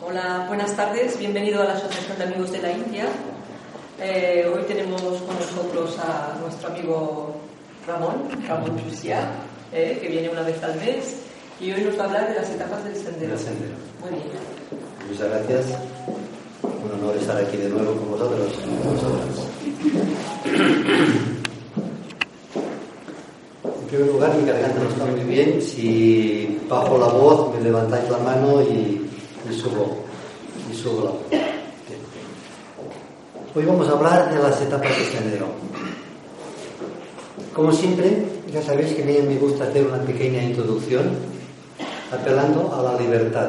Hola, buenas tardes, bienvenido a la Asociación de Amigos de la India. Eh, hoy tenemos con nosotros a nuestro amigo Ramón, Ramón Chusia, eh, que viene una vez al mes y hoy nos va a hablar de las etapas del sendero. Del sendero. Muy bien. Muchas gracias. Un honor estar aquí de nuevo con vosotros. con vosotras. En primer lugar, mi garganta no está muy bien. Si bajo la voz, me levantáis la mano y, y subo la. Hoy vamos a hablar de las etapas del sendero. Como siempre, ya sabéis que a mí me gusta hacer una pequeña introducción apelando a la libertad.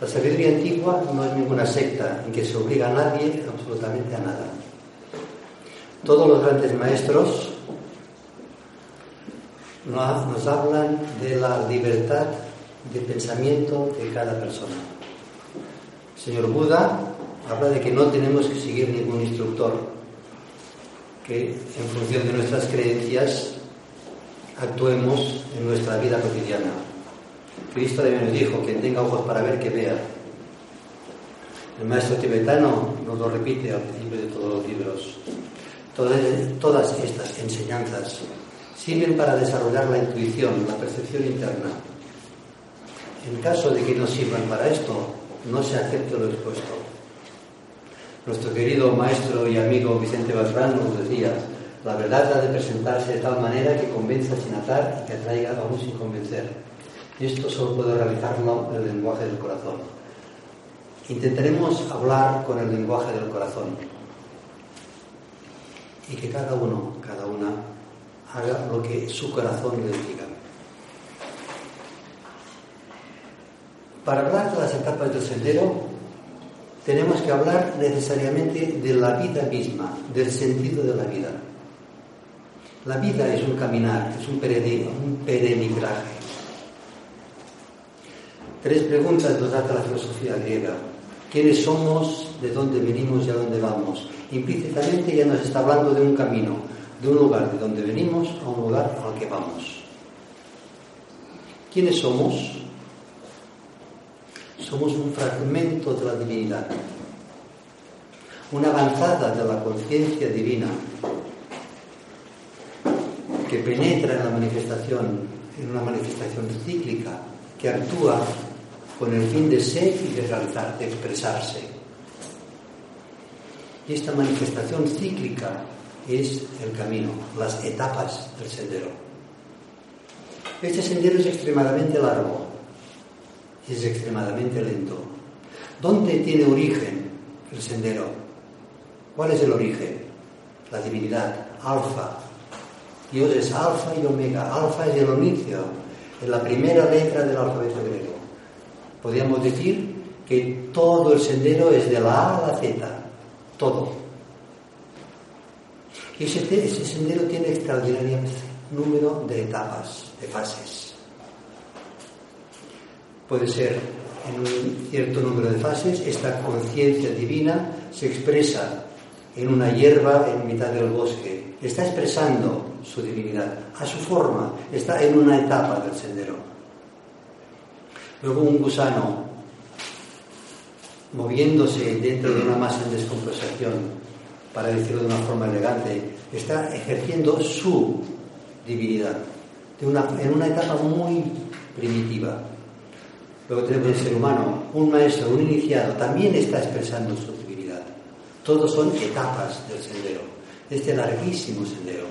La sabiduría antigua no es ninguna secta en que se obliga a nadie absolutamente a nada. Todos los grandes maestros nos hablan de la libertad de pensamiento de cada persona. El señor Buda habla de que no tenemos que seguir ningún instructor, que en función de nuestras creencias actuemos en nuestra vida cotidiana. Cristo también nos dijo, quien tenga ojos para ver, que vea. El maestro tibetano nos lo repite al principio de todos los libros. Todas, todas estas enseñanzas sirven para desarrollar la intuición, la percepción interna. En caso de que no sirvan para esto, no se acepte lo expuesto. Nuestro querido maestro y amigo Vicente Beltrán nos decía, la verdad ha de presentarse de tal manera que convenza sin atar y que atraiga aún sin convencer. Y esto solo puede realizarlo el lenguaje del corazón. Intentaremos hablar con el lenguaje del corazón y que cada uno, cada una, haga lo que su corazón le diga. Para hablar de las etapas del sendero, tenemos que hablar necesariamente de la vida misma, del sentido de la vida. La vida es un caminar, es un, peregrinaje. Tres preguntas nos hace la filosofía griega. ¿Quiénes somos? ¿De dónde venimos y a dónde vamos? Implícitamente ya nos está hablando de un camino, de un lugar de donde venimos a un lugar al que vamos. ¿Quiénes somos? Somos un fragmento de la divinidad, una avanzada de la conciencia divina que penetra en la manifestación, en una manifestación cíclica, que actúa con el fin de ser y de realizar, de expresarse. Y esta manifestación cíclica es el camino, las etapas del sendero. Este sendero es extremadamente largo es extremadamente lento. ¿Dónde tiene origen el sendero? ¿Cuál es el origen? La divinidad, alfa. Dios es alfa y omega. Alfa es el inicio, es la primera letra del alfabeto griego. Podríamos decir que todo el sendero es de la A a la Z, todo. Y ese, ese sendero tiene extraordinario número de etapas, de fases. Puede ser en un cierto número de fases, esta conciencia divina se expresa en una hierba en mitad del bosque, está expresando su divinidad a su forma, está en una etapa del sendero. Luego un gusano moviéndose dentro de una masa en descomposición, para decirlo de una forma elegante, está ejerciendo su divinidad en una etapa muy primitiva. Luego tenemos el ser humano, un maestro, un iniciado, también está expresando su divinidad. Todos son etapas del sendero, de este larguísimo sendero.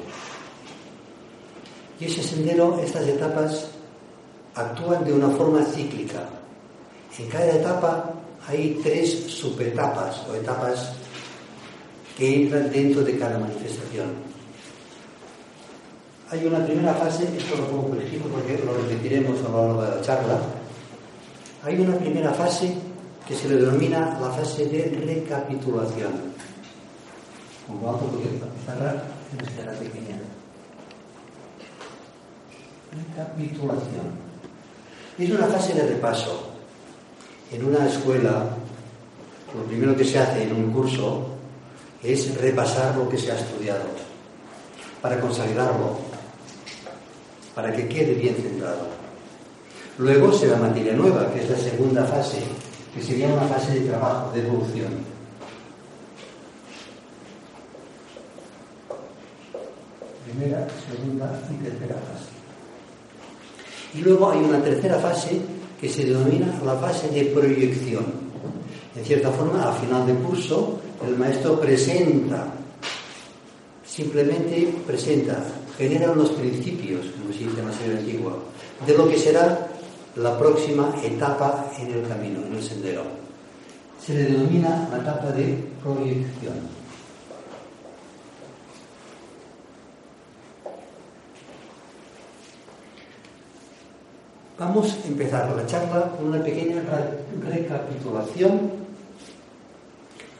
Y ese sendero, estas etapas, actúan de una forma cíclica. En cada etapa hay tres subetapas o etapas que entran dentro de cada manifestación. Hay una primera fase, esto lo pongo por escrito porque lo repetiremos a lo largo de la charla. Hay una primera fase que se le denomina la fase de recapitulación. Como algo porque la pizarra será pequeña. Recapitulación. Es una fase de repaso. En una escuela, lo primero que se hace en un curso es repasar lo que se ha estudiado, para consolidarlo, para que quede bien centrado. Luego se da materia nueva, que es la segunda fase, que sería una fase de trabajo, de evolución. Primera, segunda y tercera fase. Y luego hay una tercera fase que se denomina la fase de proyección. En cierta forma, al final del curso, el maestro presenta, simplemente presenta, genera los principios, como se dice en la serie antigua, de lo que será la próxima etapa en el camino, en el sendero. Se le denomina la etapa de proyección. Vamos a empezar la charla con una pequeña recapitulación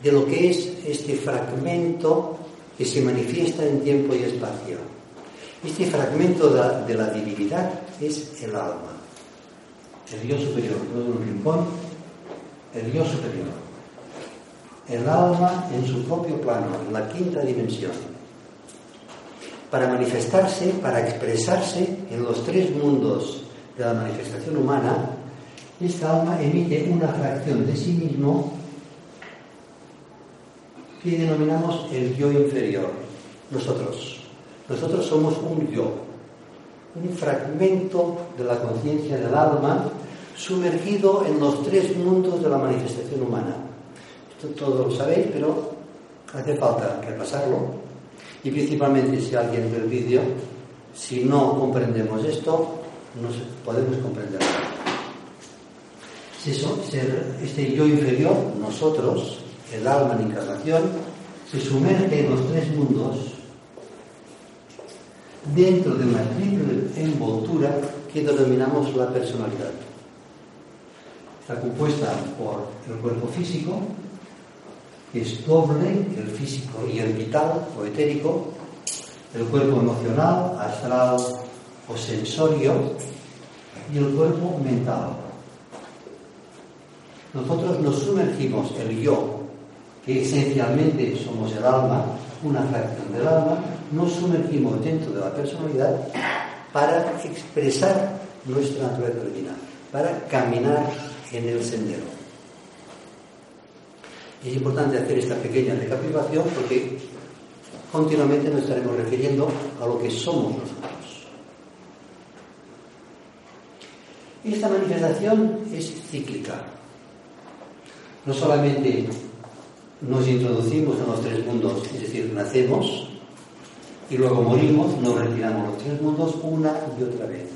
de lo que es este fragmento que se manifiesta en tiempo y espacio. Este fragmento de la, divinidad es el alma, el Dios superior, no de un rincón, el Dios superior. El alma en su propio plano, en la quinta dimensión. Para manifestarse, para expresarse en los tres mundos de la manifestación humana, esta alma emite una fracción de sí mismo que denominamos el yo inferior, nosotros. Nosotros somos un yo, un fragmento de la conciencia del alma sumergido en los tres mundos de la manifestación humana. Esto todos lo sabéis, pero hace falta repasarlo. Y principalmente si alguien ve el vídeo, si no comprendemos esto, no podemos comprender. Este yo inferior, nosotros, el alma en encarnación, se sumerge en los tres mundos dentro de una triple envoltura que denominamos la personalidad. Está compuesta por el cuerpo físico, que es doble, el físico y el vital o etérico, el cuerpo emocional, astral o sensorio y el cuerpo mental. Nosotros nos sumergimos el yo, que esencialmente somos el alma, una fracción del alma, nos sumergimos dentro de la personalidad para expresar nuestra naturaleza divina, para caminar en el sendero. Es importante hacer esta pequeña recapitulación porque continuamente nos estaremos refiriendo a lo que somos nosotros. Esta manifestación es cíclica. No solamente nos introducimos en los tres mundos, es decir, nacemos y luego morimos, nos retiramos los tres mundos una y otra vez.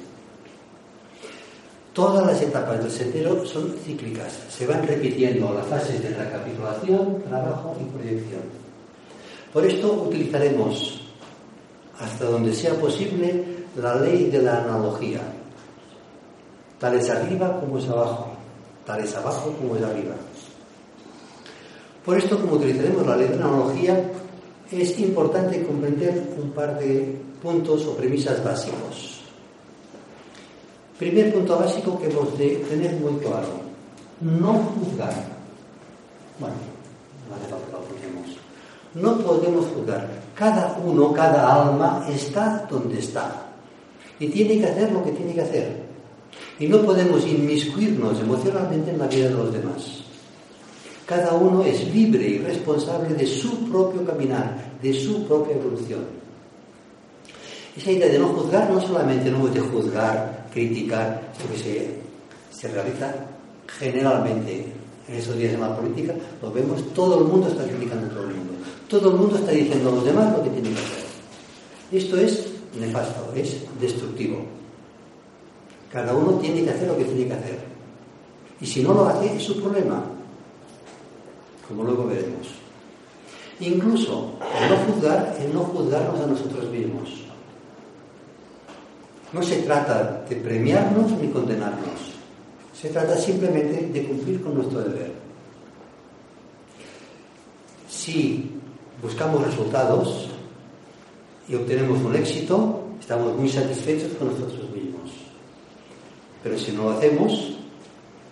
Todas las etapas del sendero son cíclicas, se van repitiendo las fases de recapitulación, trabajo y proyección. Por esto utilizaremos, hasta donde sea posible, la ley de la analogía Tal es arriba como es abajo, tal es abajo como es arriba. Por esto, como utilizaremos la ley de analogía, es importante comprender un par de puntos o premisas básicos. Primer punto básico que hemos de tener muy claro, no juzgar. Bueno, no lo No podemos juzgar. Cada uno, cada alma está donde está. Y tiene que hacer lo que tiene que hacer. Y no podemos inmiscuirnos emocionalmente en la vida de los demás. Cada uno es libre y responsable de su propio caminar, de su propia evolución. Esa idea de no juzgar no solamente no de juzgar, criticar, sino que se, se realiza generalmente en esos días de la política, lo vemos, todo el mundo está criticando a todo el mundo. Todo el mundo está diciendo a los demás lo que tienen que hacer. Esto es nefasto, es destructivo. Cada uno tiene que hacer lo que tiene que hacer. Y si no lo hace, es su problema, como luego veremos. Incluso el no juzgar, el no juzgarnos a nosotros mismos. No se trata de premiarnos ni condenarnos. Se trata simplemente de cumplir con nuestro deber. Si buscamos resultados y obtenemos un éxito, estamos muy satisfechos con nosotros mismos. Pero si no lo hacemos,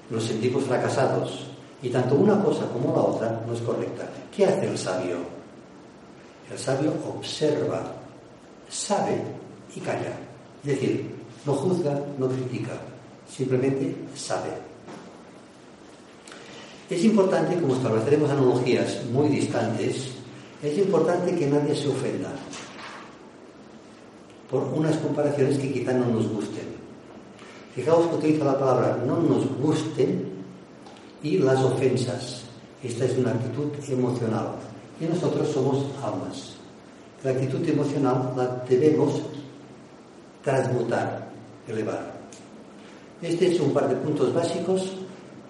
nos sentimos fracasados. Y tanto una cosa como la otra no es correcta. ¿Qué hace el sabio? El sabio observa, sabe y calla. Es decir, no juzga, no critica, simplemente sabe. Es importante, como estableceremos analogías muy distantes, es importante que nadie se ofenda por unas comparaciones que quizá no nos gusten. Fijaos que utiliza la palabra no nos gusten y las ofensas. Esta es una actitud emocional. Y nosotros somos almas. La actitud emocional la debemos transmutar, elevar. Este es un par de puntos básicos,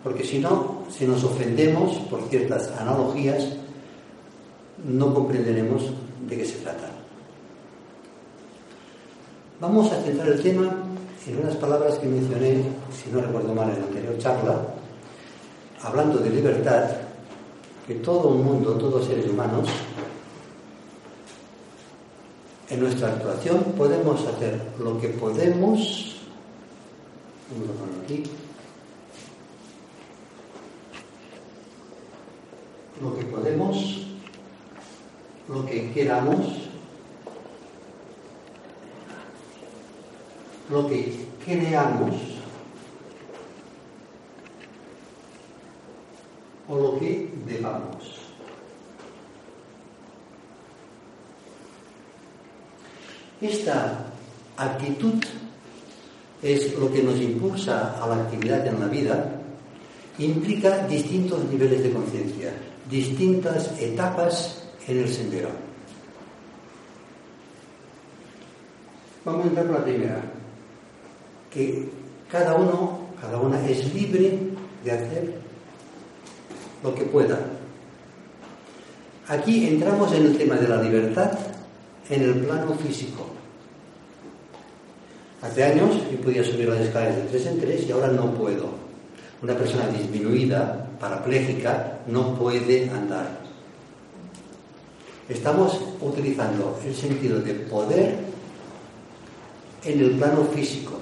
porque si no, si nos ofendemos por ciertas analogías, no comprenderemos de qué se trata. Vamos a centrar el tema en unas palabras que mencioné, si no recuerdo mal, en la anterior charla, hablando de libertad, que todo el mundo, todos seres humanos, en nuestra actuación podemos hacer lo que podemos, aquí, lo que podemos, lo que queramos, lo que creamos o lo que debamos. Esta actitud es lo que nos impulsa a la actividad en la vida, implica distintos niveles de conciencia, distintas etapas en el sendero. Vamos a entrar por la primera, que cada uno, cada una es libre de hacer lo que pueda. Aquí entramos en el tema de la libertad en el plano físico. Hace años yo podía subir las escaleras de tres en tres y ahora no puedo. Una persona disminuida, parapléjica, no puede andar. Estamos utilizando el sentido de poder en el plano físico.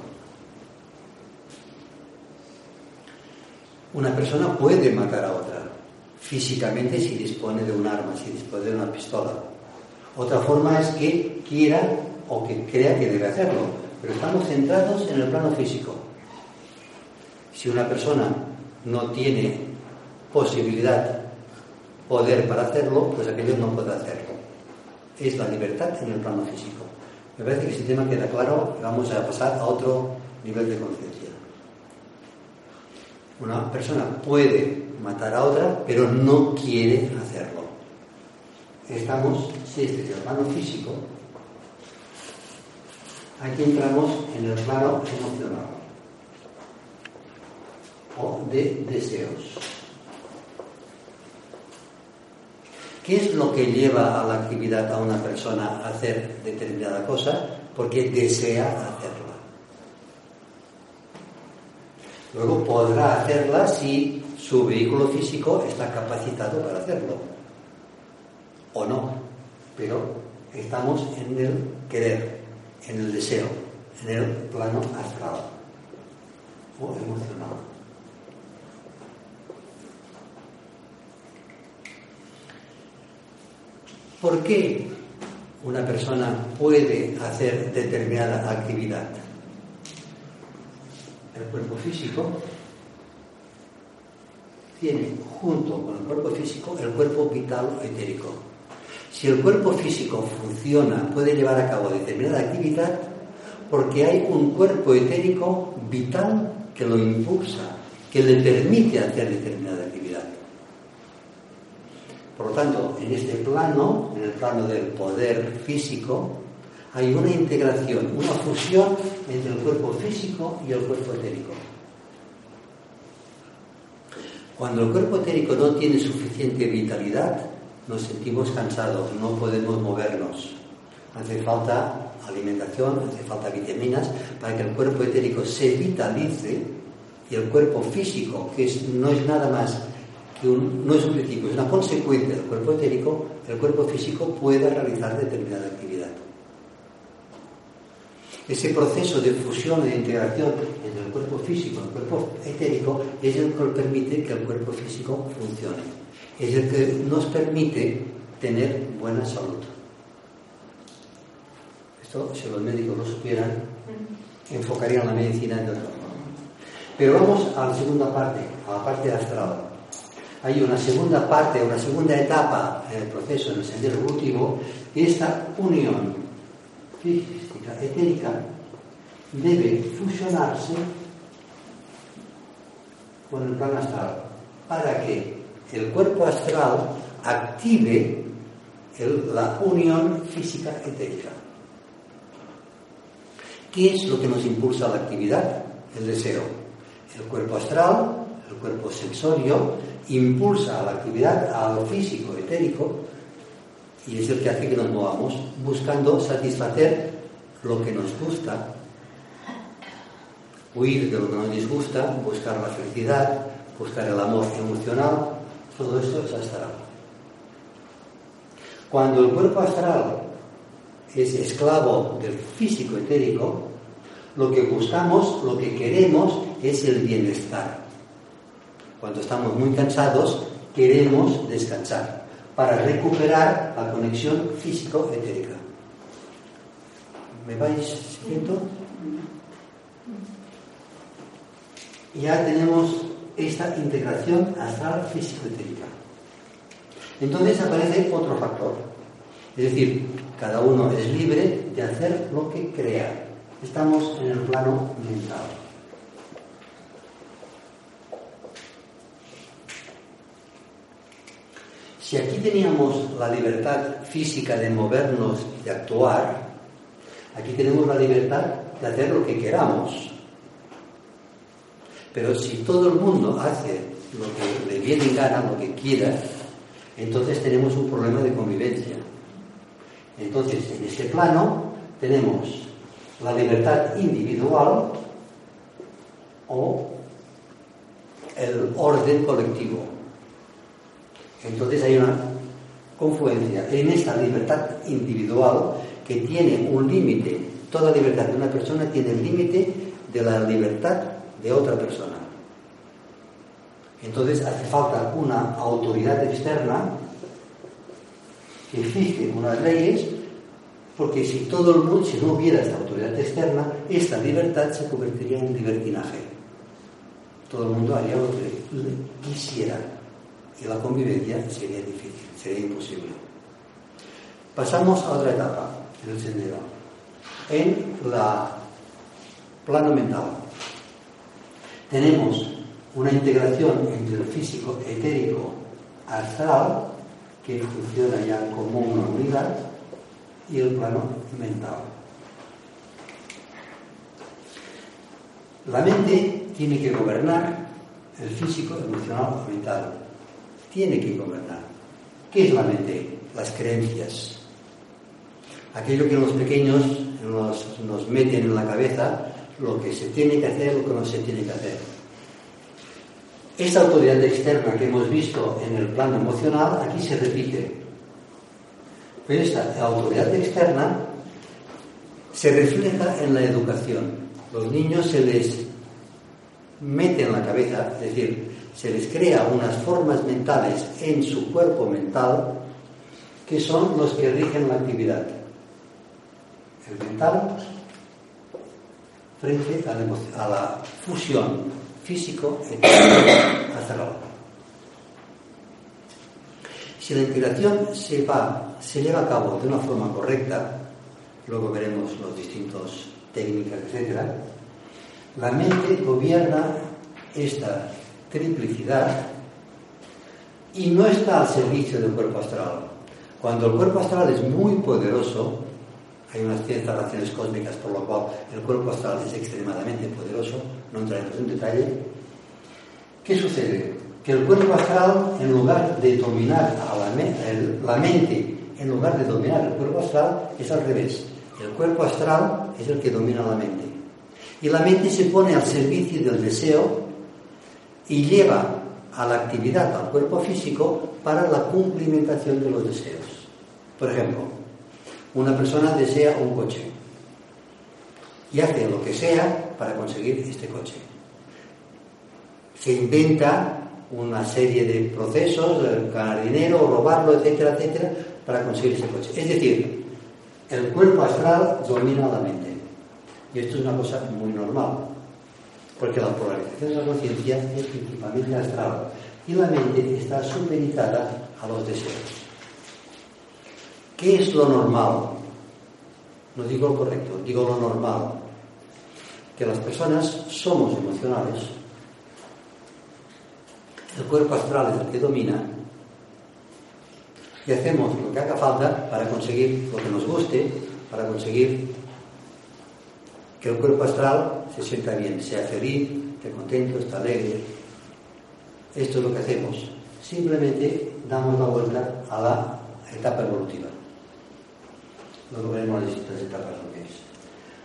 Una persona puede matar a otra físicamente si dispone de un arma, si dispone de una pistola. Otra forma es que quiera o que crea que debe hacerlo, pero estamos centrados en el plano físico. Si una persona no tiene posibilidad, poder para hacerlo, pues aquello no puede hacerlo. Es la libertad en el plano físico. Me parece que el tema queda claro vamos a pasar a otro nivel de conciencia. Una persona puede matar a otra, pero no quiere hacerlo. Estamos, si este es el plano físico, aquí entramos en el plano emocional o de deseos. ¿Qué es lo que lleva a la actividad a una persona a hacer determinada cosa? Porque desea hacerla. Luego podrá hacerla si su vehículo físico está capacitado para hacerlo. O no. Pero estamos en el querer, en el deseo, en el plano astral o emocional. ¿Por qué una persona puede hacer determinada actividad? El cuerpo físico tiene junto con el cuerpo físico el cuerpo vital etérico. Si el cuerpo físico funciona, puede llevar a cabo determinada actividad porque hay un cuerpo etérico vital que lo impulsa, que le permite hacer determinada actividad. Por lo tanto, en este plano, en el plano del poder físico, hay una integración, una fusión entre el cuerpo físico y el cuerpo etérico. Cuando el cuerpo etérico no tiene suficiente vitalidad, nos sentimos cansados, no podemos movernos. Hace falta alimentación, hace falta vitaminas para que el cuerpo etérico se vitalice y el cuerpo físico, que no es nada más que un, no es un principio, es una consecuencia del cuerpo etérico, el cuerpo físico pueda realizar determinada actividad. Ese proceso de fusión e integración entre el cuerpo físico y el cuerpo etérico es el que permite que el cuerpo físico funcione. Es el que nos permite tener buena salud. Esto, si los médicos lo supieran, enfocarían la medicina de otra forma. Pero vamos a la segunda parte, a la parte astral. hay una segunda parte, una segunda etapa en el proceso, en el sendero evolutivo, esta unión etérica, debe fusionarse con el plano astral para que el cuerpo astral active la unión física etérica. ¿Qué es lo que nos impulsa a la actividad? El deseo. El cuerpo astral, el cuerpo sensorio, impulsa a la actividad, a lo físico, etérico, y es el que hace que nos movamos buscando satisfacer lo que nos gusta, huir de lo que nos disgusta, buscar la felicidad, buscar el amor emocional, todo esto es astral. Cuando el cuerpo astral es esclavo del físico etérico, lo que buscamos, lo que queremos es el bienestar. Cuando estamos muy cansados, queremos descansar para recuperar la conexión físico-etérica. ¿Me vais siguiendo? Ya tenemos esta integración astral físico-etérica. Entonces aparece otro factor. Es decir, cada uno es libre de hacer lo que crea. Estamos en el plano mental. Si aquí teníamos la libertad física de movernos y de actuar, aquí tenemos la libertad de hacer lo que queramos. Pero si todo el mundo hace lo que le viene en gana, lo que quiera, entonces tenemos un problema de convivencia. Entonces, en ese plano tenemos la libertad individual o el orden colectivo. Entonces hay una confluencia en esta libertad individual que tiene un límite. Toda libertad de una persona tiene el límite de la libertad de otra persona. Entonces hace falta una autoridad externa que fije unas leyes, porque si todo el mundo, si no hubiera esta autoridad externa, esta libertad se convertiría en libertinaje. Todo el mundo haría lo que quisiera y la convivencia sería difícil, sería imposible. Pasamos a otra etapa el en la plano mental. Tenemos una integración entre el físico etérico astral, que funciona ya como una unidad, y el plano mental. La mente tiene que gobernar el físico, emocional mental. Tiene que gobernar. ¿Qué es la mente? Las creencias. Aquello que los pequeños nos, nos meten en la cabeza, lo que se tiene que hacer, lo que no se tiene que hacer esta autoridad externa que hemos visto en el plano emocional aquí se repite. Pero esta autoridad externa se refleja en la educación. Los niños se les mete en la cabeza, es decir, se les crea unas formas mentales en su cuerpo mental que son los que rigen la actividad. El mental frente a la, a la fusión físico, astral. Si la integración se, va, se lleva a cabo de una forma correcta, luego veremos los distintos técnicas, etc., la mente gobierna esta triplicidad y no está al servicio del cuerpo astral. Cuando el cuerpo astral es muy poderoso, hay unas ciertas razones cósmicas por lo cual el cuerpo astral es extremadamente poderoso, no entraremos en detalle. ¿Qué sucede? Que el cuerpo astral, en lugar de dominar a la, la mente, en lugar de dominar el cuerpo astral, es al revés. El cuerpo astral es el que domina la mente. Y la mente se pone al servicio del deseo y lleva a la actividad al cuerpo físico para la cumplimentación de los deseos. Por ejemplo, una persona desea un coche y hace lo que sea para conseguir este coche. Se inventa una serie de procesos, ganar dinero, robarlo, etcétera, etcétera, para conseguir ese coche. Es decir, el cuerpo astral domina la mente. Y esto es una cosa muy normal, porque la polarización de la conciencia es principalmente astral. y la mente está supeditada a los deseos. ¿Qué es lo normal? No digo lo correcto, digo lo normal. Que las personas somos emocionales, el cuerpo astral es el que domina y hacemos lo que haga falta para conseguir lo que nos guste, para conseguir que el cuerpo astral se sienta bien, sea feliz, esté contento, esté alegre. Esto es lo que hacemos. Simplemente damos la vuelta a la etapa evolutiva. Lo veremos en las distintas etapas lo que es.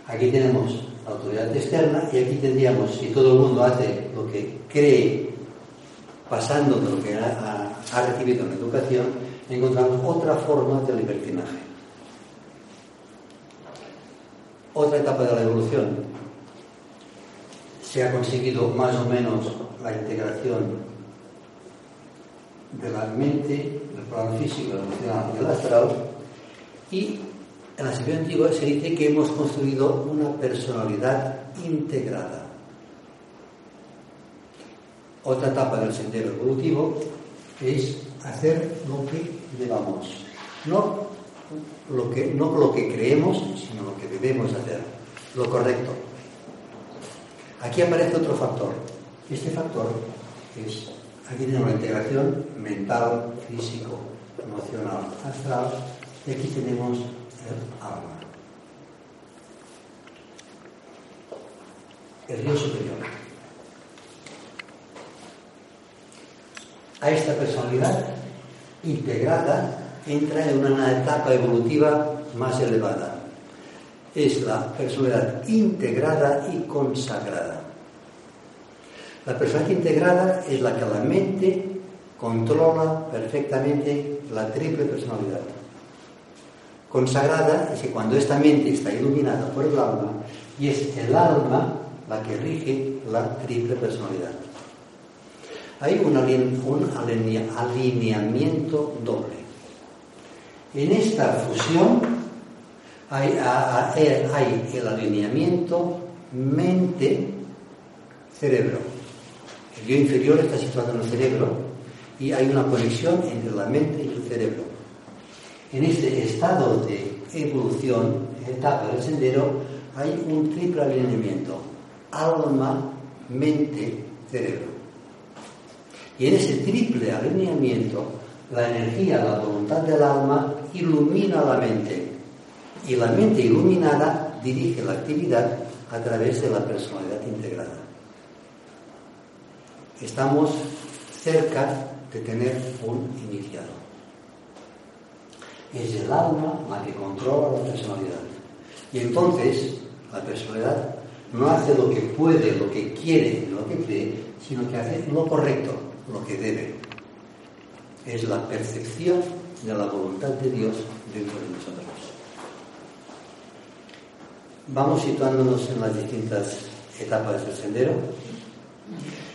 Aquí tenemos la autoridad externa y aquí tendríamos, si todo el mundo hace lo que cree, pasando de lo que ha, recibido en la educación, encontramos otra forma de libertinaje. Otra etapa de la evolución. Se ha conseguido más o menos la integración de la mente, del plano físico, emocional y el astral. Y en la sección antigua se dice que hemos construido una personalidad integrada. Otra etapa del sendero evolutivo es hacer lo que debamos. No lo que, no lo que creemos, sino lo que debemos hacer. Lo correcto. Aquí aparece otro factor. Este factor es, aquí tenemos la integración mental, físico, emocional, astral, y aquí tenemos el alma. El río superior. A esta personalidad integrada entra en una etapa evolutiva más elevada. Es la personalidad integrada y consagrada. La personalidad integrada es la que la mente controla perfectamente la triple personalidad. Consagrada es que cuando esta mente está iluminada por el alma y es el alma la que rige la triple personalidad. Hay un, alineamiento doble. En esta fusión hay, hay el alineamiento mente-cerebro. El yo inferior está situado en el cerebro y hay una conexión entre la mente y el cerebro. En este estado de evolución, etapa del sendero, hay un triple alineamiento, alma, mente, cerebro. Y en ese triple alineamiento, la energía, la voluntad del alma ilumina la mente. Y la mente iluminada dirige la actividad a través de la personalidad integrada. Estamos cerca de tener un iniciado. Es el alma la que controla la personalidad. Y entonces la personalidad no hace lo que puede, lo que quiere, lo que cree, sino que hace lo correcto, lo que debe. Es la percepción de la voluntad de Dios dentro de nosotros. Vamos situándonos en las distintas etapas del sendero.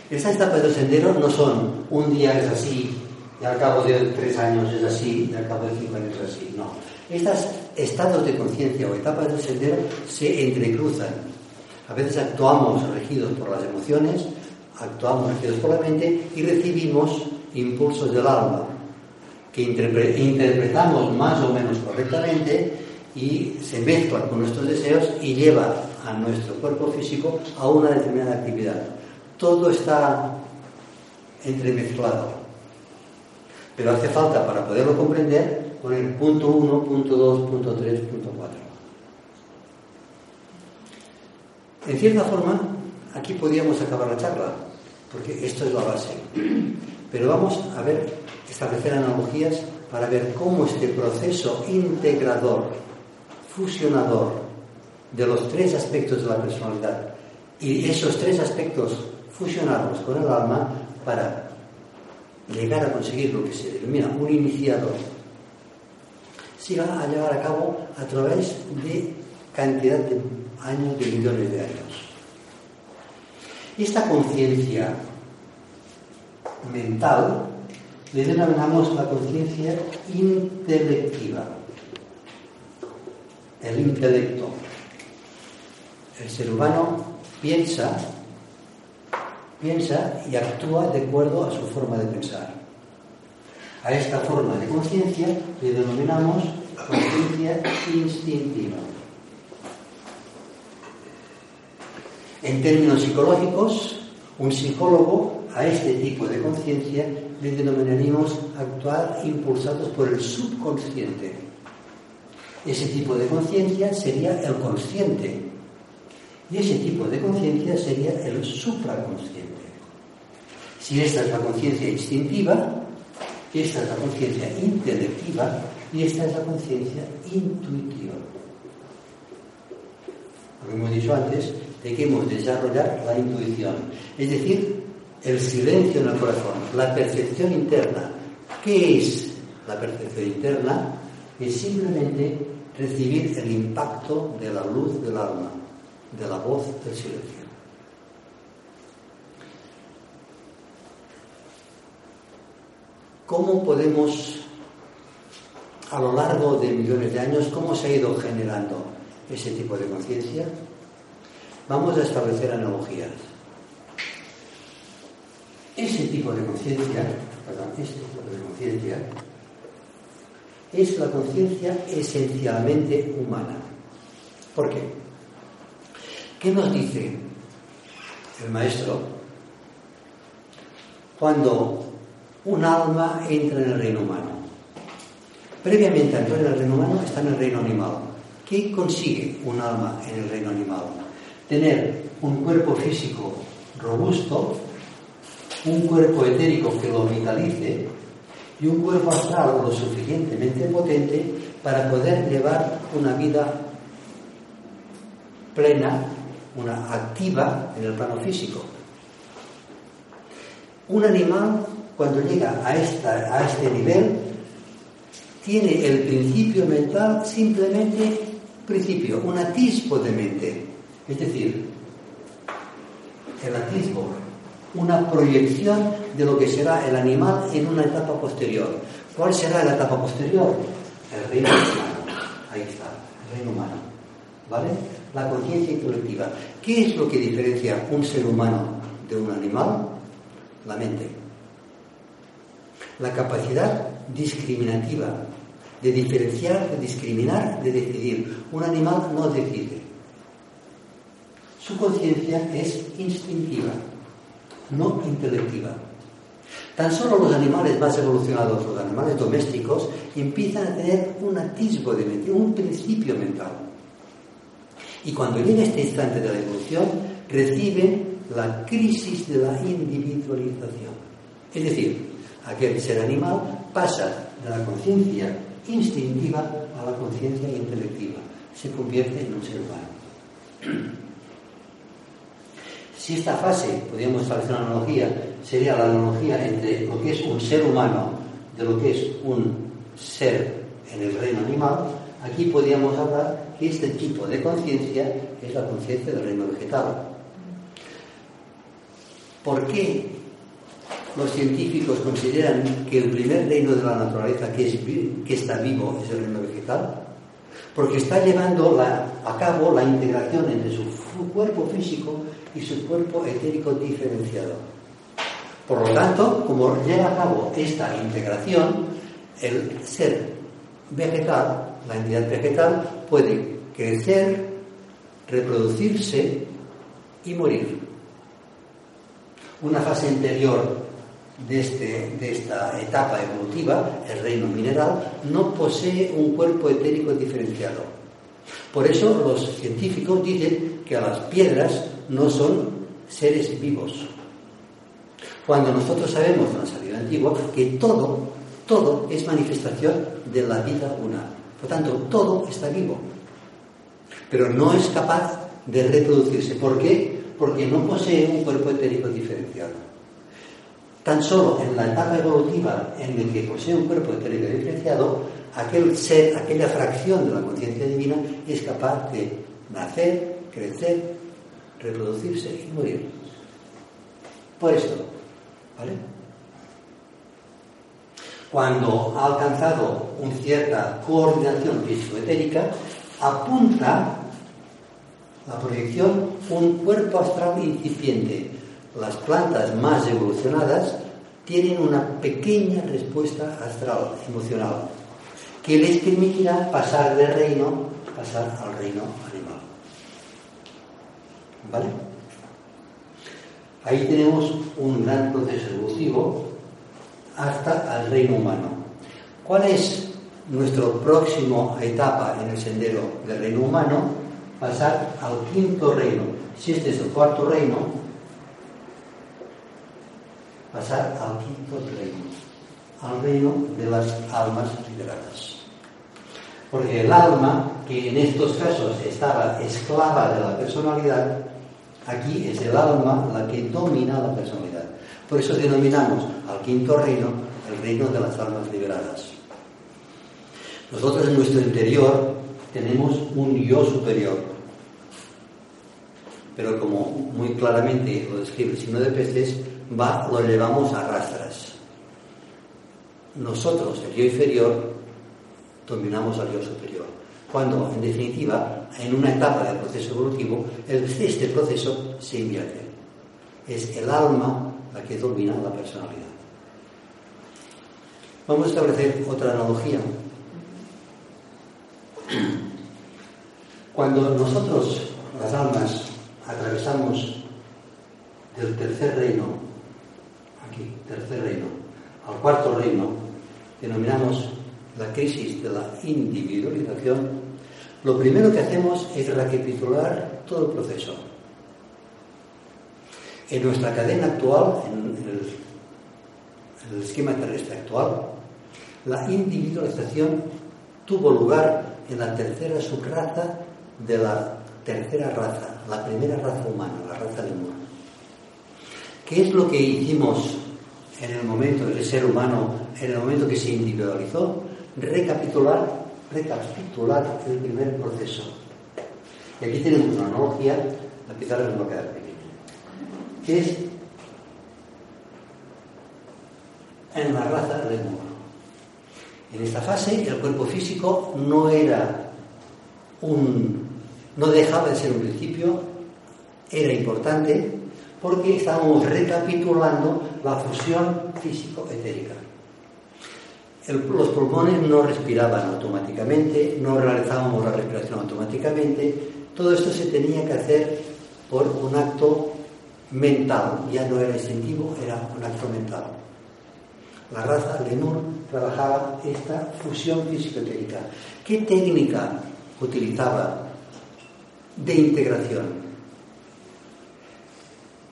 Estas etapas del sendero no son un día es así, y al cabo de tres años es así, y al cabo de cinco años es así. No. Estos estados de conciencia o etapas del sendero se entrecruzan. A veces actuamos regidos por las emociones, actuamos regidos por la mente y recibimos impulsos del alma que interpretamos más o menos correctamente y se mezcla con nuestros deseos y lleva a nuestro cuerpo físico a una determinada actividad. Todo está entremezclado. Pero hace falta para poderlo comprender poner punto 1, punto 2, punto 3, punto 4. En cierta forma, aquí podríamos acabar la charla, porque esto es la base. Pero vamos a ver, establecer analogías para ver cómo este proceso integrador, fusionador de los tres aspectos de la personalidad y esos tres aspectos fusionarlos con el alma para llegar a conseguir lo que se denomina un iniciador, se va a llevar a cabo a través de cantidad de años, de millones de años. Esta conciencia mental le denominamos la conciencia intelectiva. El intelecto. El ser humano piensa piensa y actúa de acuerdo a su forma de pensar. A esta forma de conciencia le denominamos conciencia instintiva. En términos psicológicos, un psicólogo a este tipo de conciencia le denominaríamos actuar impulsados por el subconsciente. Ese tipo de conciencia sería el consciente y ese tipo de conciencia sería el supraconsciente. Si esta es la conciencia instintiva, esta es la conciencia intelectiva y esta es la conciencia intuitiva. Como hemos dicho antes, de que desarrollar la intuición, es decir, el silencio en el corazón, la percepción interna. ¿Qué es la percepción interna? Es simplemente recibir el impacto de la luz del alma, de la voz del silencio. ¿Cómo podemos, a lo largo de millones de años, cómo se ha ido generando ese tipo de conciencia? Vamos a establecer analogías. Ese tipo de conciencia, perdón, este tipo de conciencia, es la conciencia esencialmente humana. ¿Por qué? ¿Qué nos dice el maestro cuando un alma entra en el reino humano? Previamente a entrar en el reino humano está en el reino animal. ¿Qué consigue un alma en el reino animal? Tener un cuerpo físico robusto, un cuerpo etérico que lo vitalice y un cuerpo astral lo suficientemente potente para poder llevar una vida plena, una activa en el plano físico. Un animal, cuando llega a, esta, a este nivel, tiene el principio mental simplemente principio, un atisbo de mente. Es decir, el atisbo una proyección de lo que será el animal en una etapa posterior. ¿Cuál será la etapa posterior? El reino humano. Ahí está, el reino humano. ¿Vale? La conciencia colectiva. ¿Qué es lo que diferencia un ser humano de un animal? La mente. La capacidad discriminativa de diferenciar, de discriminar, de decidir. Un animal no decide. Su conciencia es instintiva no intelectiva. Tan solo los animales más evolucionados, los animales domésticos, empiezan a tener un atisbo de mente, un principio mental. Y cuando llega este instante de la evolución, reciben la crisis de la individualización. Es decir, aquel ser animal pasa de la conciencia instintiva a la conciencia intelectiva. Se convierte en un ser humano. Si esta fase, podríamos establecer una analogía, sería la analogía entre lo que es un ser humano de lo que es un ser en el reino animal, aquí podríamos hablar este tipo de conciencia es la conciencia del reino vegetal. ¿Por qué los científicos consideran que el primer reino de la naturaleza que está vivo es el reino vegetal? Porque está llevando a cabo la integración entre su cuerpo físico y su cuerpo etérico diferenciado. Por lo tanto, como lleva a cabo esta integración, el ser vegetal, la entidad vegetal, puede crecer, reproducirse y morir. Una fase anterior de, este, de esta etapa evolutiva, el reino mineral, no posee un cuerpo etérico diferenciado. Por eso los científicos dicen que las piedras no son seres vivos. Cuando nosotros sabemos en la salida antigua que todo, todo es manifestación de la vida una. Por tanto, todo está vivo. Pero no es capaz de reproducirse. ¿Por qué? Porque no posee un cuerpo etérico diferenciado. Tan solo en la etapa evolutiva en la que posee un cuerpo etérico diferenciado, aquel ser, aquella fracción de la conciencia divina es capaz de nacer, crecer, reproducirse y morir. Por esto, ¿vale? Cuando ha alcanzado una cierta coordinación físico-etérica, apunta la proyección un cuerpo astral incipiente, las plantas más evolucionadas tienen una pequeña respuesta astral, emocional, que les permitirá pasar del reino, pasar al reino animal. ¿Vale? Ahí tenemos un gran proceso evolutivo hasta el reino humano. ¿Cuál es nuestra próxima etapa en el sendero del reino humano? Pasar al quinto reino. Si este es el cuarto reino, pasar al quinto reino, al reino de las almas liberadas. Porque el alma, que en estos casos estaba esclava de la personalidad, aquí es el alma la que domina la personalidad. Por eso denominamos al quinto reino el reino de las almas liberadas. Nosotros en nuestro interior tenemos un yo superior, pero como muy claramente lo describe el signo de peces, va, lo llevamos a rastras. Nosotros, el yo inferior, dominamos al yo superior. Cuando, en definitiva, en una etapa del proceso evolutivo, este proceso se invierte. Es el alma la que domina la personalidad. Vamos a establecer otra analogía. Cuando nosotros, las almas, atravesamos del tercer reino, aquí, tercer reino, al cuarto reino, denominamos la crisis de la individualización, lo primero que hacemos es recapitular todo el proceso. En nuestra cadena actual, en el, esquema terrestre actual, la individualización tuvo lugar en la tercera subraza de la tercera raza, la primera raza humana, la raza humano. ¿Qué es lo que hicimos en el momento del ser humano, en el momento que se individualizó? Recapitular, recapitular el primer proceso. Y aquí tenemos una analogía, la pizarra nos va a quedar que es en la raza humano. En esta fase el cuerpo físico no era un no dejaba de ser un principio, era importante porque estábamos recapitulando la fusión físico-etérica. los pulmones no respiraban automáticamente, no realizábamos la respiración automáticamente, todo esto se tenía que hacer por un acto mental, ya no era instintivo, era un acto mental. La raza Lemur trabajaba esta fusión físico-etérica. ¿Qué técnica utilizaba de integración?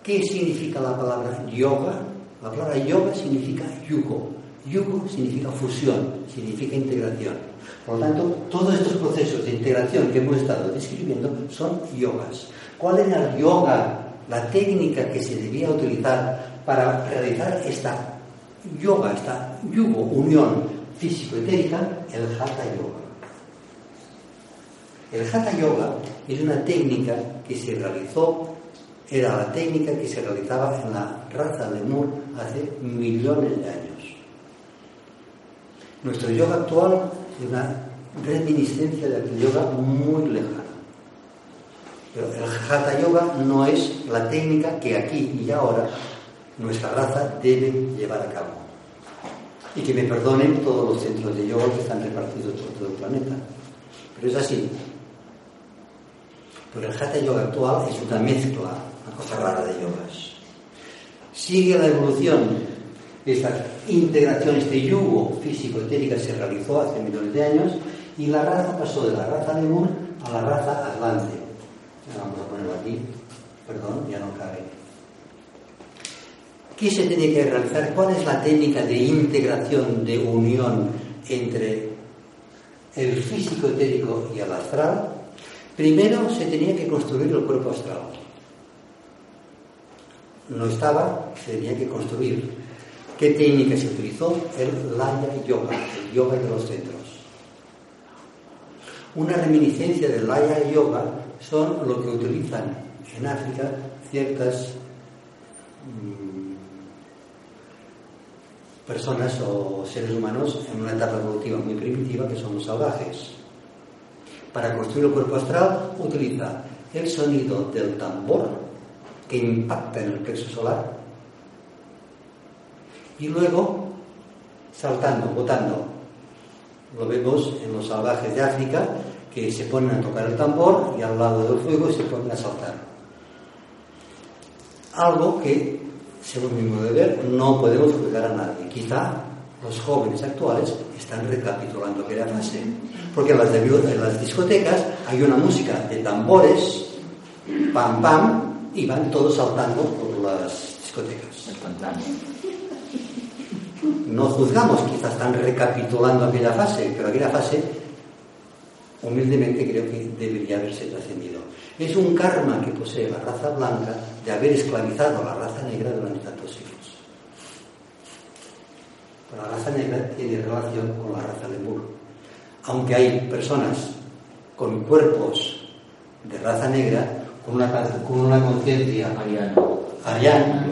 ¿Qué significa la palabra yoga? La palabra yoga significa yugo. Yugo significa fusión, significa integración. Por lo tanto, todos estos procesos de integración que hemos estado describiendo son yogas. ¿Cuál era el yoga, la técnica que se debía utilizar para realizar esta yoga, esta yugo, unión físico-etérica? El hatha yoga. El hatha yoga es una técnica que se realizó era la técnica que se realizaba en la raza de Lemur hace millones de años. Nuestro yoga actual es una reminiscencia de aquel yoga muy lejano. Pero el Hatha Yoga no es la técnica que aquí y ahora nuestra raza debe llevar a cabo. Y que me perdonen todos los centros de yoga que están repartidos por todo el planeta. Pero es así. Pero el Hatha Yoga actual es una mezcla una cosa rara de yogas. Sigue la evolución. Esta integración, este yugo físico-etérica se realizó hace millones de años y la raza pasó de la raza Lemur a la raza Atlante. Vamos a ponerlo aquí. Perdón, ya no cabe. ¿Qué se tiene que realizar? ¿Cuál es la técnica de integración, de unión entre el físico etérico y el astral? Primero se tenía que construir el cuerpo astral no estaba, se tenía que construir. ¿Qué técnica se utilizó? El Laya Yoga, el yoga de los centros. Una reminiscencia del Laya Yoga son lo que utilizan en África ciertas mm, personas o seres humanos en una etapa evolutiva muy primitiva que son los salvajes. Para construir el cuerpo astral utiliza el sonido del tambor que impacta en el plexo solar. Y luego saltando, botando. Lo vemos en los salvajes de África que se ponen a tocar el tambor y al lado del fuego se ponen a saltar. Algo que, según mi modo de ver, no podemos juzgar a nadie. Quizá los jóvenes actuales están recapitulando aquella fase. Porque en las, en las discotecas hay una música de tambores, pam pam, y van todos saltando por las discotecas. No juzgamos, quizás están recapitulando aquella fase, pero aquella fase, humildemente creo que debería haberse trascendido. Es un karma que posee la raza blanca de haber esclavizado a la raza negra durante tantos siglos. la raza negra tiene relación con la raza lemur. Aunque hay personas con cuerpos de raza negra, con una, con una conciencia ariana,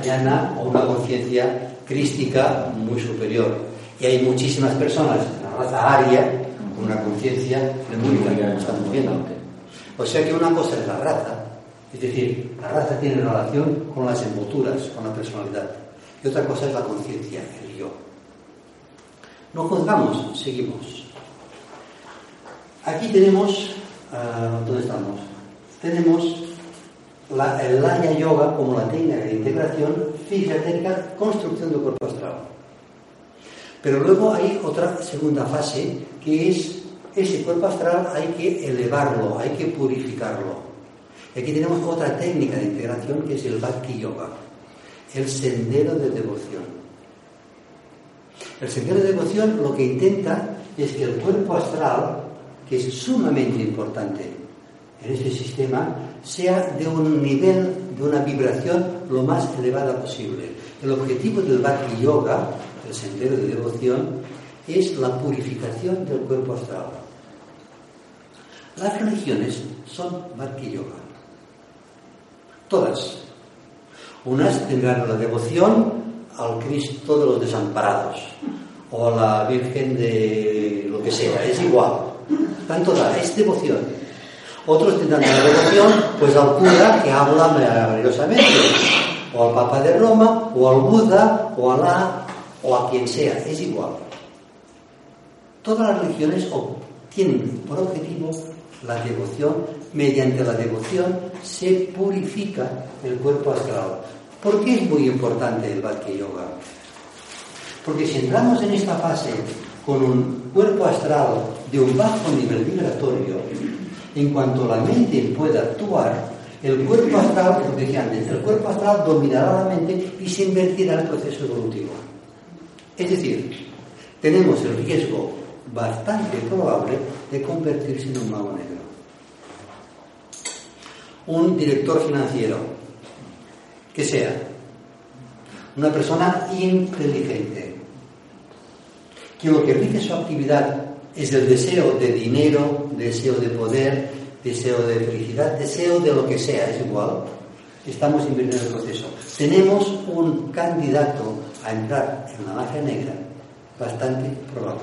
ariana o una conciencia crística muy superior. Y hay muchísimas personas en la raza aria con una conciencia muy como estamos viendo. O sea que una cosa es la raza, es decir, la raza tiene relación con las envolturas, con la personalidad. Y otra cosa es la conciencia, el yo. No juzgamos, seguimos. Aquí tenemos, uh, ¿dónde estamos? Tenemos la, el Laya Yoga como la técnica de integración fisiotérica, construcción del cuerpo astral. Pero luego hay otra segunda fase que es ese cuerpo astral hay que elevarlo, hay que purificarlo. Y aquí tenemos otra técnica de integración que es el Bhakti Yoga, el sendero de devoción. El sendero de devoción lo que intenta es que el cuerpo astral, que es sumamente importante en este sistema, sea de un nivel, de una vibración lo más elevada posible. El objetivo del Bhakti Yoga, sendero de devoción, es la purificación del cuerpo astral. Las religiones son Bhakti Yoga. Todas. Unas tendrán la devoción al Cristo de los desamparados o a la Virgen de lo que sea, es igual. Tanto da, es devoción. Otros tendrán la devoción pues al cura que habla maravillosamente, o al Papa de Roma, o al Buda, o a la, o a quien sea, es igual. Todas las religiones tienen por objetivo la devoción, mediante la devoción se purifica el cuerpo astral. ¿Por qué es muy importante el Bhakti Yoga? Porque si entramos en esta fase con un cuerpo astral de un bajo nivel vibratorio, en cuanto la mente pueda actuar, el cuerpo astral, decía antes, el cuerpo astral dominará la mente y se invertirá el proceso evolutivo. Es decir, tenemos el riesgo bastante probable de convertirse en un mago negro. Un director financiero, que sea una persona inteligente, que lo que rige su actividad es el deseo de dinero, deseo de poder, deseo de felicidad, deseo de lo que sea, es igual. Estamos invirtiendo el proceso. Tenemos un candidato a entrar en la magia negra bastante probable.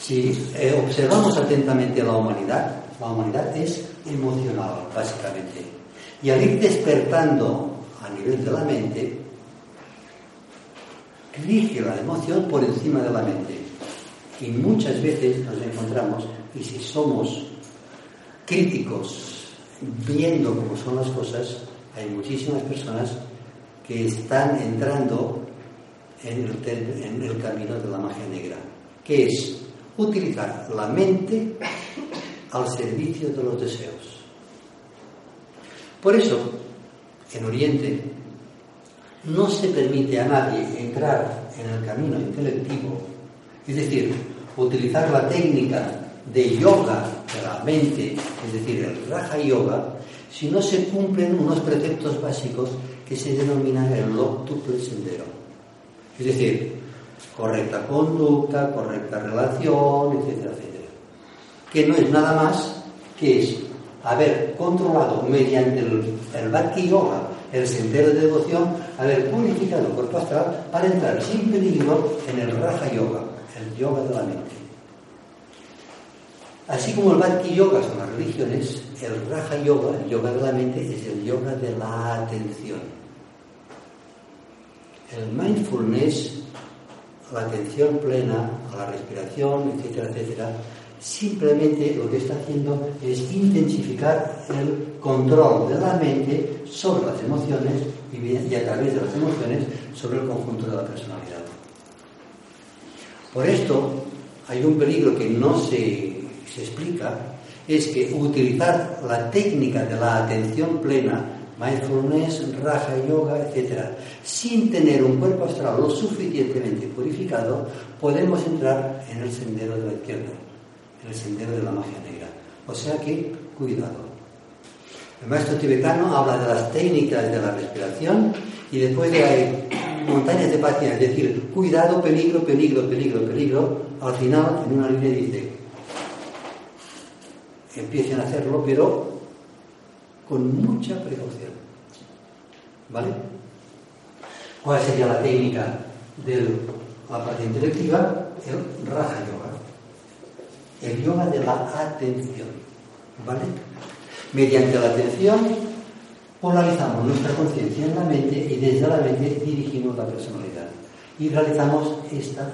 Si eh, observamos atentamente la humanidad, la humanidad es emocional, básicamente. Y al ir despertando a nivel de la mente, rige la emoción por encima de la mente. Y muchas veces nos encontramos, y si somos críticos viendo cómo son las cosas, hay muchísimas personas que están entrando en el, camino de la magia negra, que es utilizar la mente al servicio de los deseos. Por eso, en Oriente, no se permite a nadie entrar en el camino intelectivo es decir, utilizar la técnica de yoga de la mente, es decir, el Raja Yoga, si no se cumplen unos preceptos básicos que se denominan el octuple sendero. Es decir, correcta conducta, correcta relación, etcétera, etcétera. Que no es nada más que es haber controlado mediante el, Bhakti Yoga, el sendero de devoción, haber purificado el cuerpo astral para entrar sin peligro en el Raja Yoga el yoga de la mente. Así como el Bhakti Yoga son las religiones, el Raja Yoga, el yoga de la mente, es el yoga de la atención. El mindfulness, la atención plena a la respiración, etcétera, etcétera, simplemente lo que está haciendo es intensificar el control de la mente sobre las emociones y a través de las emociones sobre el conjunto de la personalidad. Por esto hay un peligro que no se, se explica, es que utilizar la técnica de la atención plena mindfulness, raja yoga, etc. Sin tener un cuerpo astral lo suficientemente purificado, podemos entrar en el sendero de la izquierda el sendero de la magia negra. O sea que, cuidado. El maestro tibetano habla de las técnicas de la respiración y después de hay montañas de paciencia, es decir, cuidado, peligro, peligro, peligro, peligro. Al final, en una línea dice, empiecen a hacerlo, pero con mucha precaución. ¿Vale? ¿Cuál sería la técnica de la parte intelectiva? El Raja Yoga el yoga de la atención. ¿Vale? Mediante la atención polarizamos nuestra conciencia en la mente y desde la mente dirigimos la personalidad. Y realizamos esta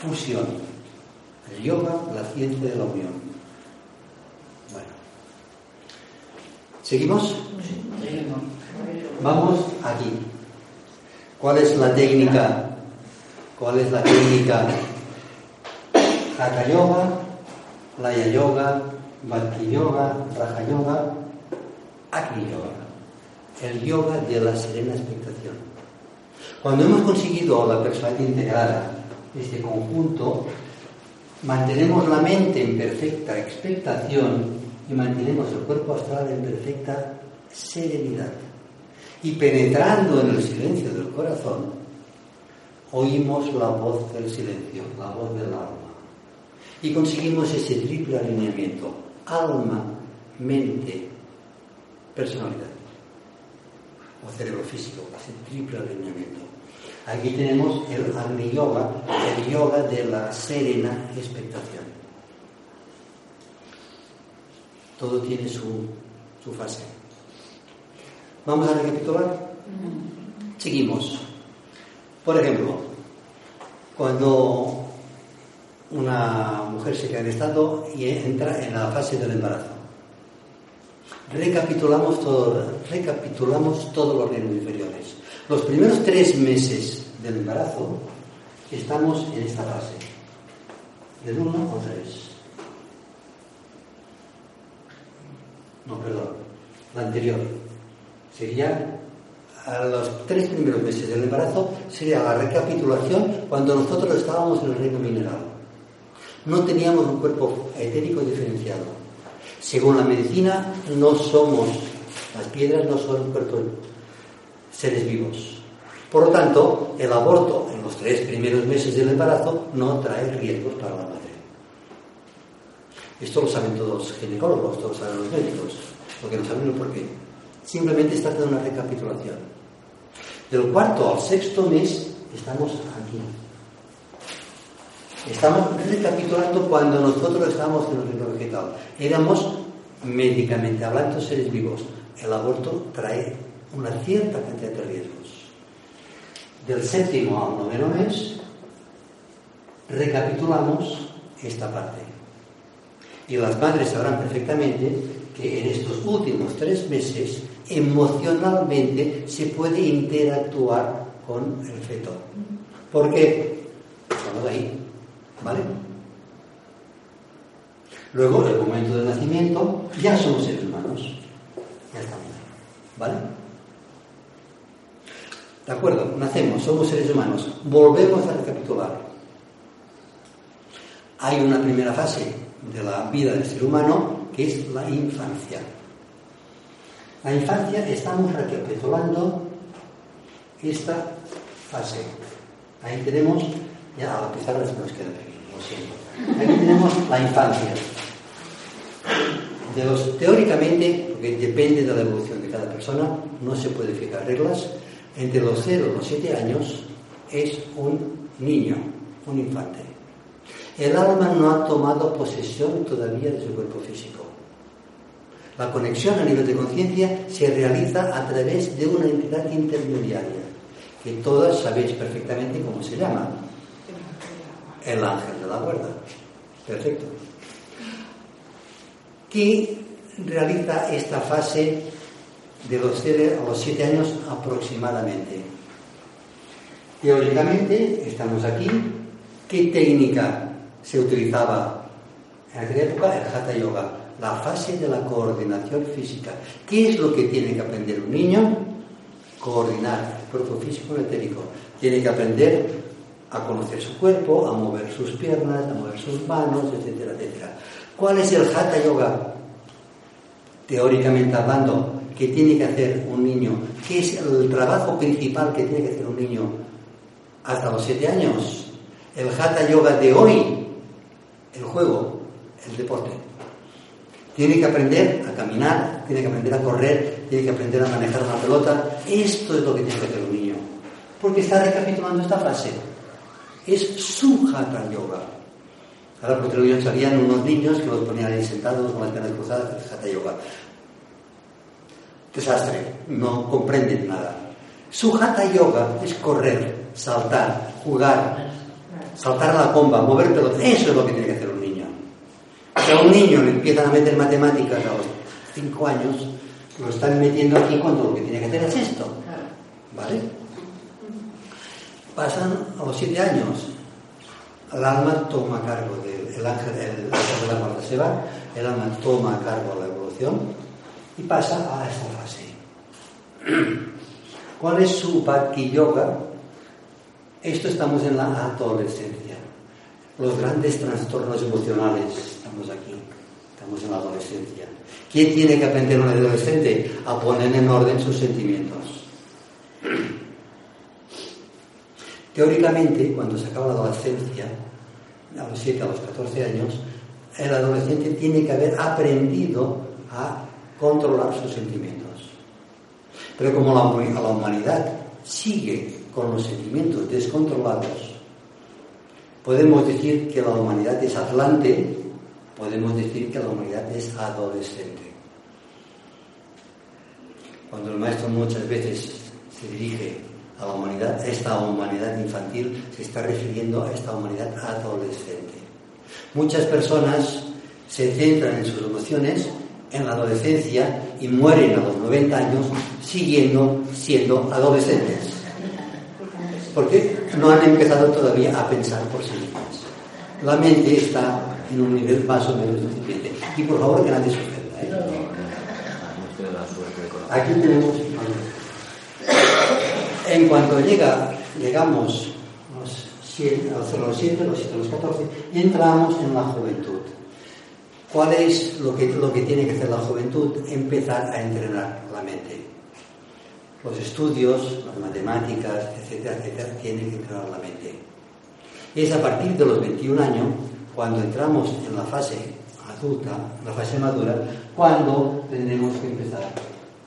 fusión. El yoga, la ciencia de la unión. Bueno. ¿Seguimos? Vamos aquí. ¿Cuál es la técnica? ¿Cuál es la técnica? Hatha Yoga, Laya Yoga, Bhakti Yoga, Raja Yoga, Agni Yoga, el yoga de la serena expectación. Cuando hemos conseguido la personalidad integrada, este conjunto, mantenemos la mente en perfecta expectación y mantenemos el cuerpo astral en perfecta serenidad. Y penetrando en el silencio del corazón, oímos la voz del silencio, la voz del alma y conseguimos ese triple alineamiento, alma, mente, personalidad o cerebro físico, ese triple alineamiento. Aquí tenemos el Agni Yoga, el yoga de la serena expectación. Todo tiene su, su fase. Vamos a recapitular. Seguimos. Por ejemplo, cuando una mujer se queda en estado y entra en la fase del embarazo. Recapitulamos, todo, recapitulamos todos los reinos inferiores. Los primeros tres meses del embarazo estamos en esta fase, del 1 o 3. No, perdón, la anterior. Sería a los tres primeros meses del embarazo, sería la recapitulación cuando nosotros estábamos en el reino mineral no teníamos un cuerpo etérico diferenciado. Según la medicina, no somos, las piedras no son cuerpos seres vivos. Por lo tanto, el aborto en los tres primeros meses del embarazo no trae riesgos para la madre. Esto lo saben todos los ginecólogos, todos saben los médicos, porque no saben por qué. Simplemente está de una recapitulación. Del cuarto al sexto mes estamos aquí. Estamos recapitulando cuando nosotros estábamos en el reino vegetal. Éramos médicamente hablando seres vivos. El aborto trae una cierta cantidad de riesgos. Del séptimo al noveno mes, recapitulamos esta parte. Y las madres sabrán perfectamente que en estos últimos tres meses emocionalmente se puede interactuar con el feto. ¿Por qué? Estamos ahí. ¿Vale? Luego, en el momento del nacimiento, ya somos seres humanos. Ya estamos. ¿Vale? De acuerdo, nacemos, somos seres humanos. Volvemos a recapitular. Hay una primera fase de la vida del ser humano que es la infancia. La infancia estamos recapitulando esta fase. Ahí tenemos, ya a la pizarra se nos queda Aquí tenemos la infancia. Teóricamente, porque depende de la evolución de cada persona, no se puede fijar reglas, entre los 0 y los 7 años es un niño, un infante. El alma no ha tomado posesión todavía de su cuerpo físico. La conexión a nivel de conciencia se realiza a través de una entidad intermediaria, que todas sabéis perfectamente cómo se llama. El ángel de la guarda. Perfecto. ¿Qué realiza esta fase de los 0 a los 7 años aproximadamente. Teóricamente, estamos aquí. ¿Qué técnica se utilizaba en aquella época? El Hatha Yoga, la fase de la coordinación física. ¿Qué es lo que tiene que aprender un niño? Coordinar el cuerpo físico y etérico. Tiene que aprender a conocer su cuerpo, a mover sus piernas, a mover sus manos, etcétera, etcétera. ¿Cuál es el Hatha Yoga? Teóricamente hablando, que tiene que hacer un niño, ¿qué es el trabajo principal que tiene que hacer un niño hasta los siete años? El hatha yoga de hoy, el juego, el deporte. Tiene que aprender a caminar, tiene que aprender a correr, tiene que aprender a manejar una pelota. Esto es lo que tiene que hacer un niño. Porque está recapitulando esta frase. Es su hatha yoga. Ahora, por televisión salían unos niños que los ponían ahí sentados con las piernas cruzadas, hatha yoga desastre, no comprenden nada. Su hatha yoga es correr, saltar, jugar, saltar a la comba, mover pelota. Eso es lo que tiene que hacer. A un niño le empiezan a meter matemáticas a los 5 años, lo están metiendo aquí cuando lo que tiene que hacer es esto. ¿Vale? Pasan a los 7 años. El alma toma cargo del el ángel, el ángel de la muerte se va, el alma toma cargo de la evolución y pasa a esta fase. ¿Cuál es su Bhakti Yoga? Esto estamos en la adolescencia. Los grandes trastornos emocionales, estamos aquí, estamos en la adolescencia. ¿Quién tiene que aprender un adolescente? A poner en orden sus sentimientos. Teóricamente, cuando se acaba la adolescencia, a los 7, a los 14 años, el adolescente tiene que haber aprendido a controlar sus sentimientos. Pero como la, la humanidad sigue con los sentimientos descontrolados, podemos decir que la humanidad es atlante, podemos decir que la humanidad es adolescente. Cuando el maestro muchas veces se dirige a la humanidad, esta humanidad infantil se está refiriendo a esta humanidad adolescente. Muchas personas se centran en sus emociones en la adolescencia y mueren a los 90 años siguiendo siendo adolescentes. Porque no han empezado todavía a pensar por sí mismos. La mente está en un nivel más o menos suficiente. Y por favor nadie suceda. ¿eh? Aquí tenemos. En cuanto llega, llegamos los 7, a los 7, los 7, los 14, entramos en la juventud. ¿Cuál es lo que, lo que tiene que hacer la juventud? Empezar a entrenar la mente. Los estudios, las matemáticas, etcétera, etcétera, tienen que entrenar la mente. Es a partir de los 21 años, cuando entramos en la fase adulta, la fase madura, cuando tenemos que empezar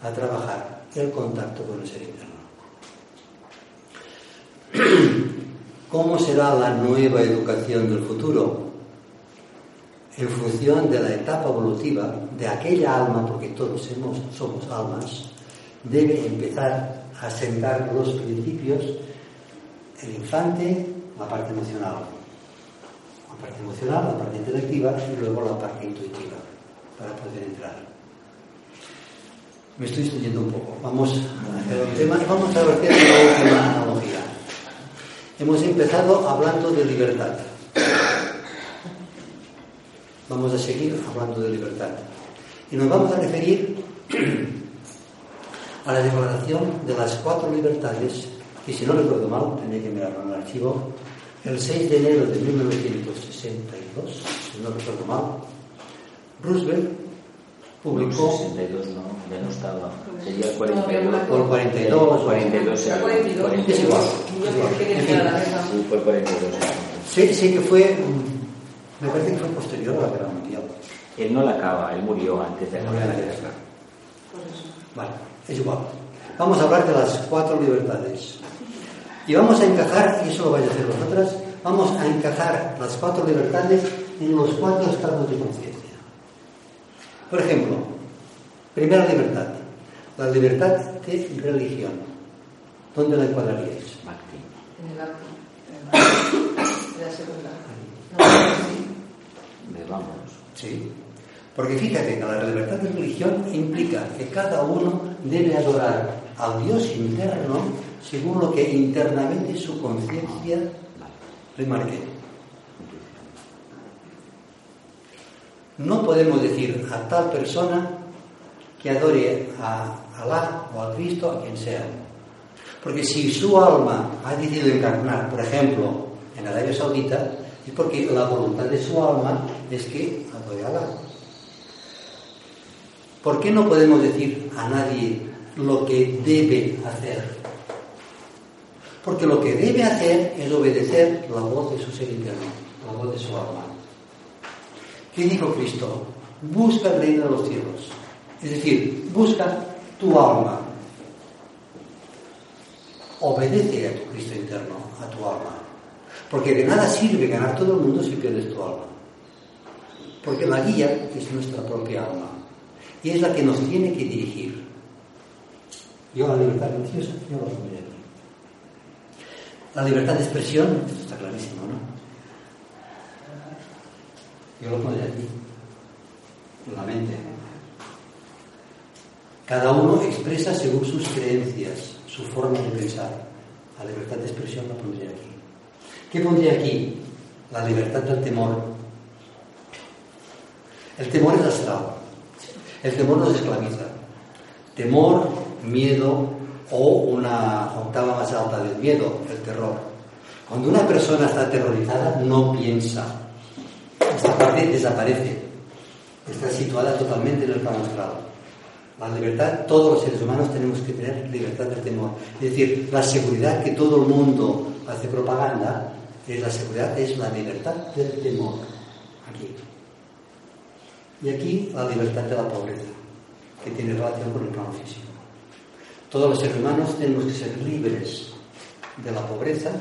a trabajar el contacto con el ser interno. ¿Cómo será la nueva educación del futuro? en función de la etapa evolutiva de aquella alma, porque todos somos almas, debe empezar a sentar los principios, el infante, la parte emocional, parte emocional, la parte intelectiva y luego la parte intuitiva, para poder entrar. Me estoy extendiendo un poco. Vamos a hacer el tema vamos a ver la última analogía. Hemos empezado hablando de libertad vamos a seguir hablando de libertad. Y nos vamos a referir a la declaración de las cuatro libertades, que si no recuerdo mal, tendré que mirarlo en el archivo, el 6 de enero de 1962, si no recuerdo mal, Roosevelt publicó... 62 no, ya no estaba. Sería el 42. Por 42. 42, 42. Es igual. Sí, fue 42. Sí, sí que fue me parece que fue posterior a la guerra mundial. Él no la acaba, él murió antes de la guerra. Vale, es igual. Vamos a hablar de las cuatro libertades. Y vamos a encajar, y eso lo vais a hacer vosotras, vamos a encajar las cuatro libertades en los cuatro estados de conciencia. Por ejemplo, Primera libertad, la libertad de religión. ¿Dónde la encuadraríais? En el acto. En la segunda. Me vamos. Sí. Porque fíjate que la libertad de religión implica que cada uno debe adorar al Dios interno según lo que internamente su conciencia remarque. No podemos decir a tal persona que adore a Alá o a Cristo, a quien sea. Porque si su alma ha decidido encarnar, por ejemplo, en Arabia Saudita, es porque la voluntad de su alma es que adore a Alá. ¿Por qué no podemos decir a nadie lo que debe hacer? Porque lo que debe hacer es obedecer la voz de su ser interno, la voz de su alma. ¿Qué dijo Cristo? Busca el reino de los cielos. Es decir, busca tu alma. Obedece a tu Cristo interno, a tu alma. Porque de nada sirve ganar todo el mundo si pierdes tu alma. Porque la guía es nuestra propia alma. Y es la que nos tiene que dirigir. Yo la libertad religiosa, yo la. La libertad de expresión, esto está clarísimo, ¿no? Yo lo pondría aquí, en la mente. Cada uno expresa según sus creencias, su forma de pensar. La libertad de expresión la pondría aquí. ¿Qué pondría aquí? La libertad del temor. El temor es astral. El temor nos esclaviza. Temor, miedo o una octava más alta del miedo, el terror. Cuando una persona está aterrorizada, no piensa. Esta parte desaparece. Está situada totalmente en el astral. La libertad, todos los seres humanos tenemos que tener libertad del temor. Es decir, la seguridad que todo el mundo hace propaganda, es la seguridad, es la libertad del temor. Aquí. Y aquí la libertad de la pobreza, que tiene relación con el plano físico. Todos los seres humanos tenemos que ser libres de la pobreza,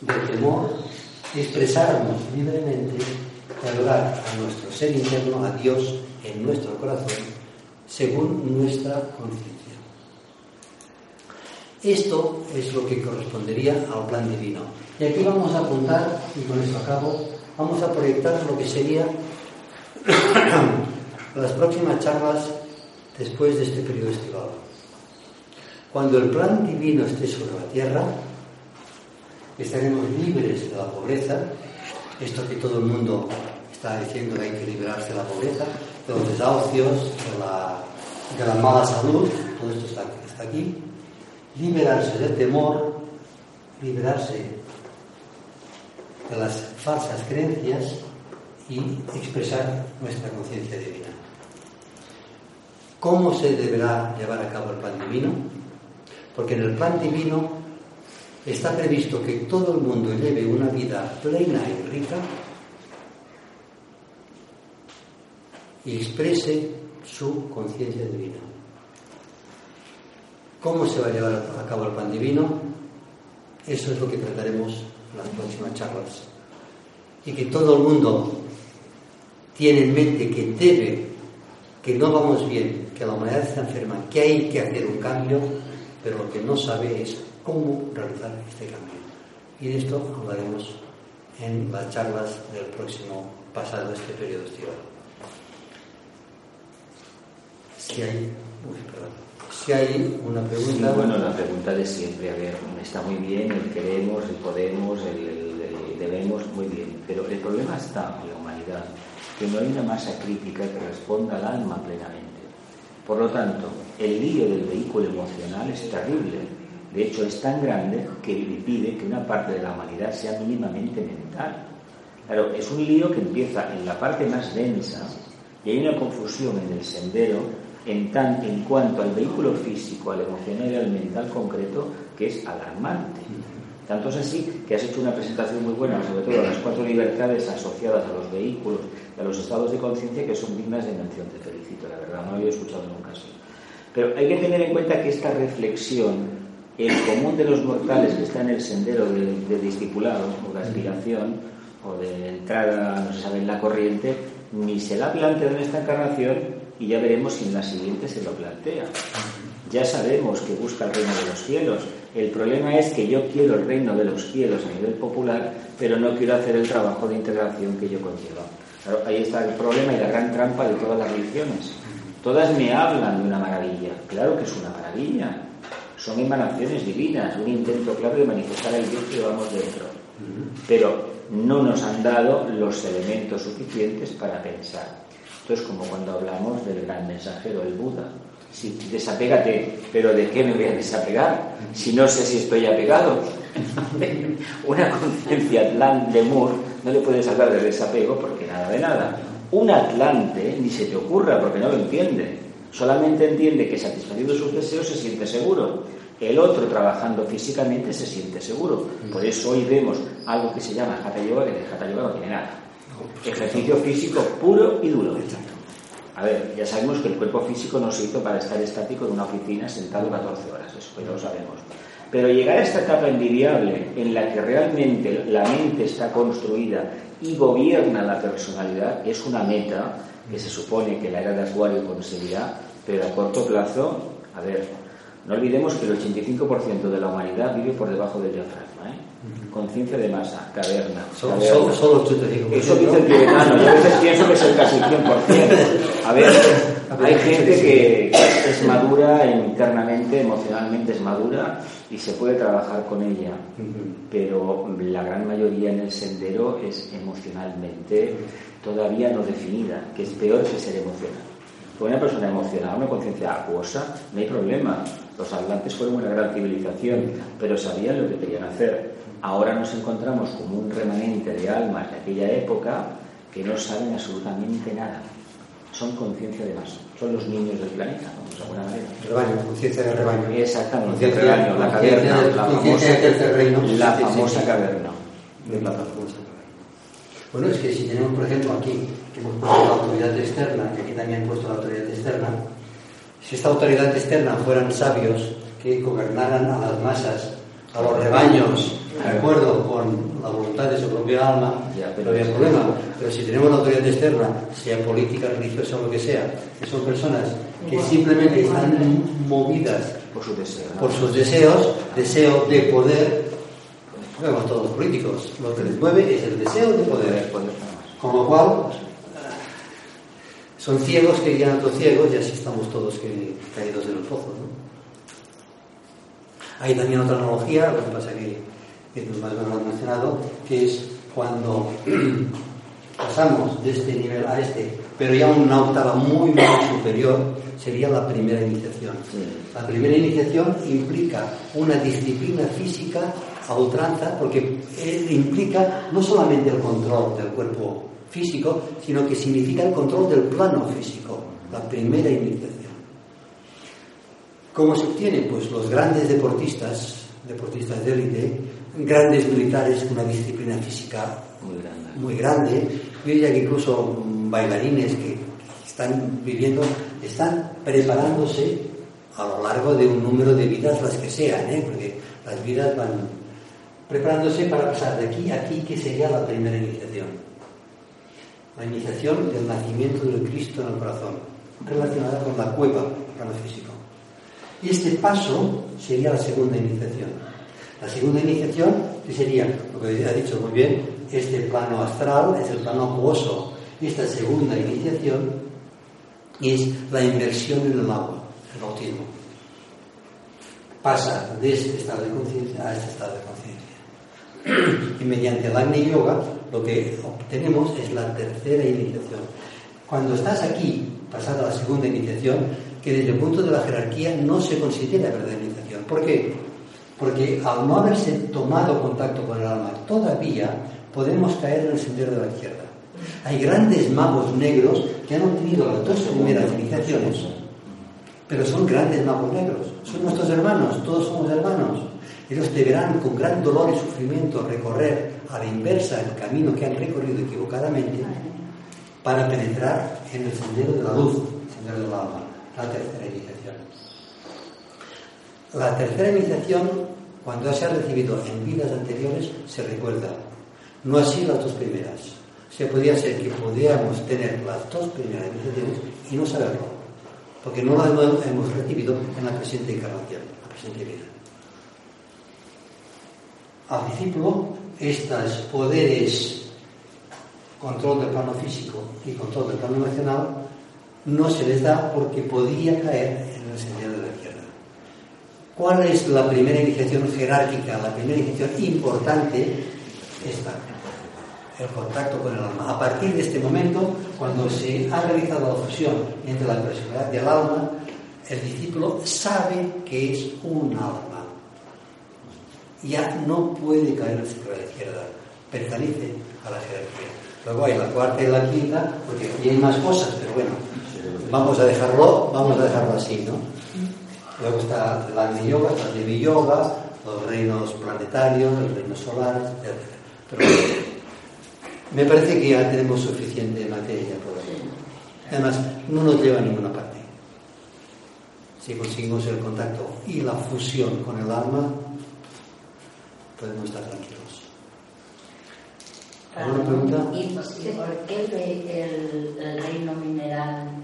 del temor, expresarnos libremente y adorar a nuestro ser interno, a Dios en nuestro corazón según nuestra conciencia. Esto es lo que correspondería al plan divino. Y aquí vamos a apuntar, y con esto acabo, vamos a proyectar lo que sería las próximas charlas después de este periodo estival. Cuando el plan divino esté sobre la tierra, estaremos libres de la pobreza, esto que todo el mundo está diciendo que hay que liberarse de la pobreza, de los desahucios, de la, mala salud, todo esto está, está aquí, liberarse del temor, liberarse de las falsas creencias y expresar nuestra conciencia divina. ¿Cómo se deberá llevar a cabo el plan divino? Porque en el plan divino está previsto que todo el mundo lleve una vida plena y rica y exprese su conciencia divina. ¿Cómo se va a llevar a cabo el plan divino? Eso es lo que trataremos en las próximas charlas. Y que todo el mundo tiene en mente que debe, que no vamos bien, que la humanidad está enferma, que hay que hacer un cambio, pero lo que no sabe es cómo realizar este cambio. Y de esto hablaremos en las charlas del próximo pasado este periodo estival. Si hay, si hay una pregunta. Sí, bueno, la pregunta de siempre, a ver, está muy bien, el queremos, el podemos, el debemos, muy bien, pero el problema está en la humanidad, que no hay una masa crítica que responda al alma plenamente. Por lo tanto, el lío del vehículo emocional es terrible. De hecho, es tan grande que impide que una parte de la humanidad sea mínimamente mental. Claro, es un lío que empieza en la parte más densa y hay una confusión en el sendero en, tan, en cuanto al vehículo físico, al emocional y al mental concreto que es alarmante. Tanto es así que has hecho una presentación muy buena, sobre todo las cuatro libertades asociadas a los vehículos a los estados de conciencia que son dignas de mención. Te felicito, la verdad, no había escuchado nunca así. Pero hay que tener en cuenta que esta reflexión, el común de los mortales que está en el sendero de, de discipulado o de aspiración o de entrada, no se sabe, en la corriente, ni se la ha planteado en esta encarnación y ya veremos si en la siguiente se lo plantea. Ya sabemos que busca el reino de los cielos. El problema es que yo quiero el reino de los cielos a nivel popular, pero no quiero hacer el trabajo de integración que yo conlleva. Ahí está el problema y la gran trampa de todas las religiones. Todas me hablan de una maravilla. Claro que es una maravilla. Son emanaciones divinas, un intento claro de manifestar el Dios que llevamos dentro. Pero no nos han dado los elementos suficientes para pensar. Esto es como cuando hablamos del gran mensajero, el Buda. Si desapégate, pero ¿de qué me voy a desapegar? Si no sé si estoy apegado. Una conciencia de Moore no le puedes hablar de desapego porque nada de nada. Un Atlante ni se te ocurra porque no lo entiende. Solamente entiende que satisfaciendo sus deseos se siente seguro. El otro trabajando físicamente se siente seguro. Por eso hoy vemos algo que se llama Hatha Yoga, que de Hatha Yoga no tiene nada. Ejercicio físico puro y duro. A ver, ya sabemos que el cuerpo físico no se hizo para estar estático en una oficina sentado 14 horas, eso ya lo sabemos. Pero llegar a esta etapa envidiable en la que realmente la mente está construida y gobierna la personalidad es una meta que se supone que la era de Acuario conseguirá, pero a corto plazo, a ver, no olvidemos que el 85% de la humanidad vive por debajo del diafragma, ¿eh? Conciencia de masa, caverna. Solo, solo, 85%. Eso dice el tibetano, yo a veces pienso que es el casi 100%. A ver, hay gente que es madura internamente, emocionalmente es madura y se puede trabajar con ella, pero la gran mayoría en el sendero es emocionalmente todavía no definida, que es peor que ser emocional. Con una persona emocional, una conciencia acuosa, no hay problema. Los atlantes fueron una gran civilización, pero sabían lo que querían hacer. Ahora nos encontramos como un remanente de almas de aquella época que no saben absolutamente nada. Son conciencia de masa. Son los niños del planeta, de alguna manera. Rebaño, conciencia de rebaño. Exactamente, de rebaño, la caverna, la famosa, la famosa caverna. Bueno, es que si tenemos, por ejemplo, aquí, que hemos puesto la autoridad externa, y aquí también han puesto la autoridad externa, si esta autoridad externa fueran sabios que gobernaran a las masas, a los rebaños, de acuerdo con la voluntad de su propia alma, ya, pero no había problema. Pero si tenemos la autoridad externa, sea política, religiosa o lo que sea, que son personas que simplemente están movidas por, su deseo, por sus deseos, deseo de poder, vemos todos los políticos, lo que les mueve es el deseo de poder. Con lo cual, son ciegos que guían a otros ciegos y así estamos todos caídos en los pozos. ¿no? Hay también otra analogía, lo que pasa que, que más lo han mencionado, que es cuando pasamos de este nivel a este, pero ya una octava muy, muy superior, sería la primera iniciación. La primera iniciación implica una disciplina física a ultranza, porque implica no solamente el control del cuerpo físico, sino que significa el control del plano físico, la primera iniciación. ¿Cómo se obtiene? Pues los grandes deportistas, deportistas de élite, grandes militares con una disciplina física muy grande, muy grande. yo diría que incluso bailarines que están viviendo, están preparándose a lo largo de un número de vidas, las que sean, ¿eh? porque las vidas van preparándose para pasar de aquí a aquí, que sería la primera iniciación. La iniciación del nacimiento del Cristo en el corazón, relacionada con la cueva, el físico. Y este paso sería la segunda iniciación. La segunda iniciación, que sería, lo que ha dicho muy bien, este plano astral es el plano acuoso. Esta segunda iniciación es la inversión en el agua, el bautismo. Pasa de este estado de conciencia a este estado de conciencia. Y mediante el Agni Yoga lo que obtenemos es la tercera iniciación. Cuando estás aquí, pasada la segunda iniciación, que desde el punto de la jerarquía no se considera verdadera iniciación. ¿Por qué? Porque al no haberse tomado contacto con el alma todavía podemos caer en el sendero de la izquierda. Hay grandes magos negros que han obtenido las dos primeras iniciaciones, pero son grandes magos negros, son nuestros hermanos, todos somos hermanos. Ellos deberán con gran dolor y sufrimiento recorrer a la inversa el camino que han recorrido equivocadamente para penetrar en el sendero de la luz, el sendero del alma la tercera iniciación. La tercera iniciación, cuando se ha recibido en vidas anteriores, se recuerda. No así las dos primeras. Se podría ser que podíamos tener las dos primeras iniciaciones y no saberlo. porque no la hemos recibido en la presente encarnación, la presente vida. Al discípulo, estos poderes, control del plano físico y control del plano emocional, no se les da porque podría caer en el izquierda. ¿Cuál es la primera iniciación jerárquica, la primera iniciación importante? Esta, el contacto con el alma. A partir de este momento, cuando se ha realizado la fusión entre la personalidad y el alma, el discípulo sabe que es un alma. Ya no puede caer a la izquierda, pertenece a la jerarquía. Luego hay la cuarta y la quinta, porque aquí hay más cosas, pero bueno, vamos a dejarlo, vamos a dejarlo así, ¿no? Luego está el Agni Yoga, está el Devi Yoga, los reinos planetarios, los reinos solares, etc. Pero me parece que ya tenemos suficiente materia por ahí. Además, no nos lleva a ninguna parte. Si conseguimos el contacto y la fusión con el alma, podemos estar tranquilos. ¿Alguna pregunta? ¿Y por qué el, el reino mineral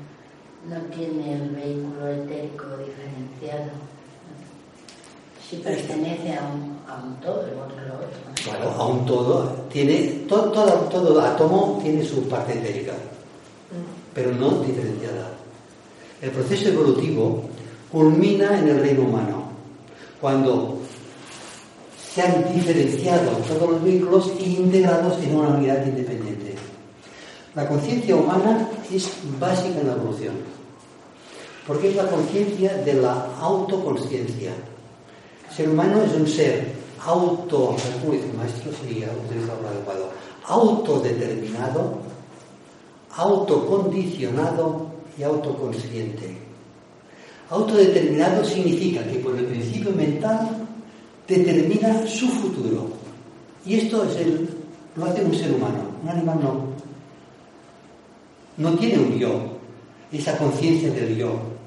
no tiene el vehículo etérico diferenciado. Si pertenece a un, a un todo, igual que lo otro. Claro, a un todo. Tiene, todo, todo, todo átomo tiene su parte etérica, pero no diferenciada. El proceso evolutivo culmina en el reino humano, cuando se han diferenciado todos los vehículos e integrados en una unidad independiente. La conciencia humana es básica en la evolución, porque es la conciencia de la autoconsciencia. El ser humano es un ser auto, el maestro, sería utilizar adecuado, autodeterminado, autocondicionado y autoconsciente. Autodeterminado significa que por el principio mental determina su futuro. Y esto es lo hace un ser humano, un animal no no tiene un yo, esa conciencia del yo.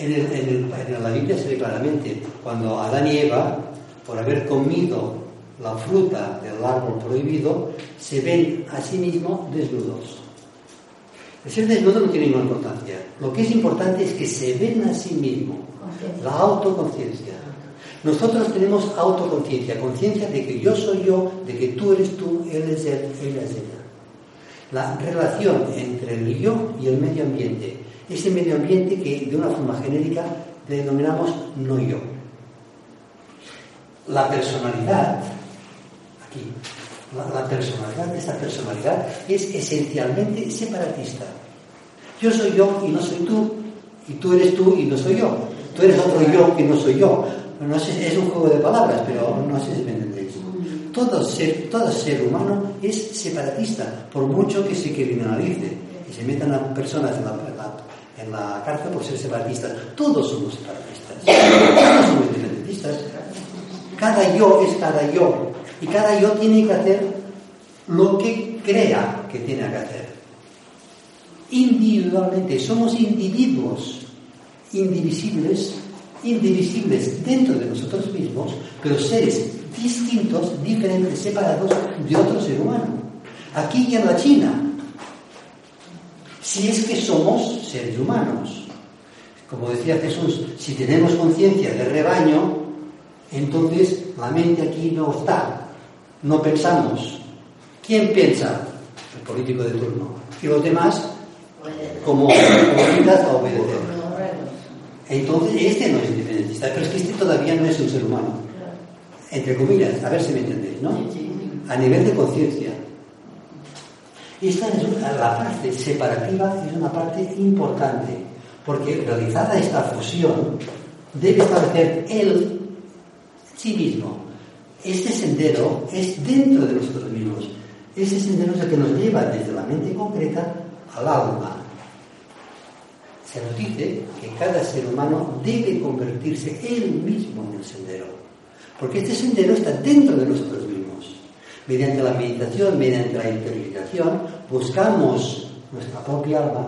En, la Biblia se ve claramente, cuando Adán y Eva, por haber comido la fruta del árbol prohibido, se ven a sí mismos desnudos. El ser desnudo no tiene ninguna importancia. Lo que es importante es que se ven a sí mismos, la autoconciencia. Nosotros tenemos autoconciencia, conciencia de que yo soy yo, de que tú eres tú, él es él, ella es ella la relación entre el yo y el medio ambiente. Ese medio ambiente que de una forma genérica denominamos no yo. La personalidad, aquí, la, personalidad de esta personalidad es esencialmente separatista. Yo soy yo y no soy tú, y tú eres tú y no soy yo. Tú eres otro yo que no soy yo. No sé, es un juego de palabras, pero no sé si me entendéis todo ser, todo ser humano es separatista, por mucho que se criminalice y se metan a personas en la, la cárcel por ser separatistas. Todos somos separatistas, todos somos independentistas. Cada yo es cada yo y cada yo tiene que hacer lo que crea que tiene que hacer. Individualmente, somos individuos indivisibles, indivisibles dentro de nosotros mismos, pero seres distintos, diferentes, separados de otro ser humano. Aquí y en la China. Si es que somos seres humanos. Como decía Jesús, si tenemos conciencia de rebaño, entonces la mente aquí no está. No pensamos. ¿Quién piensa? El político de turno. Y los demás, como obligadas a obedecer. Entonces, este no es independentista, pero es que este todavía no es un ser humano entre comillas, a ver si me entendéis, ¿no? A nivel de conciencia. Esta es la parte separativa es una parte importante, porque realizada esta fusión, debe establecer él sí mismo. Este sendero es dentro de nosotros mismos. Ese sendero es el que nos lleva desde la mente concreta al alma. Se nos dice que cada ser humano debe convertirse él mismo en el sendero. Porque este sendero está dentro de nosotros mismos. Mediante la meditación, mediante la interiorización, buscamos nuestra propia alma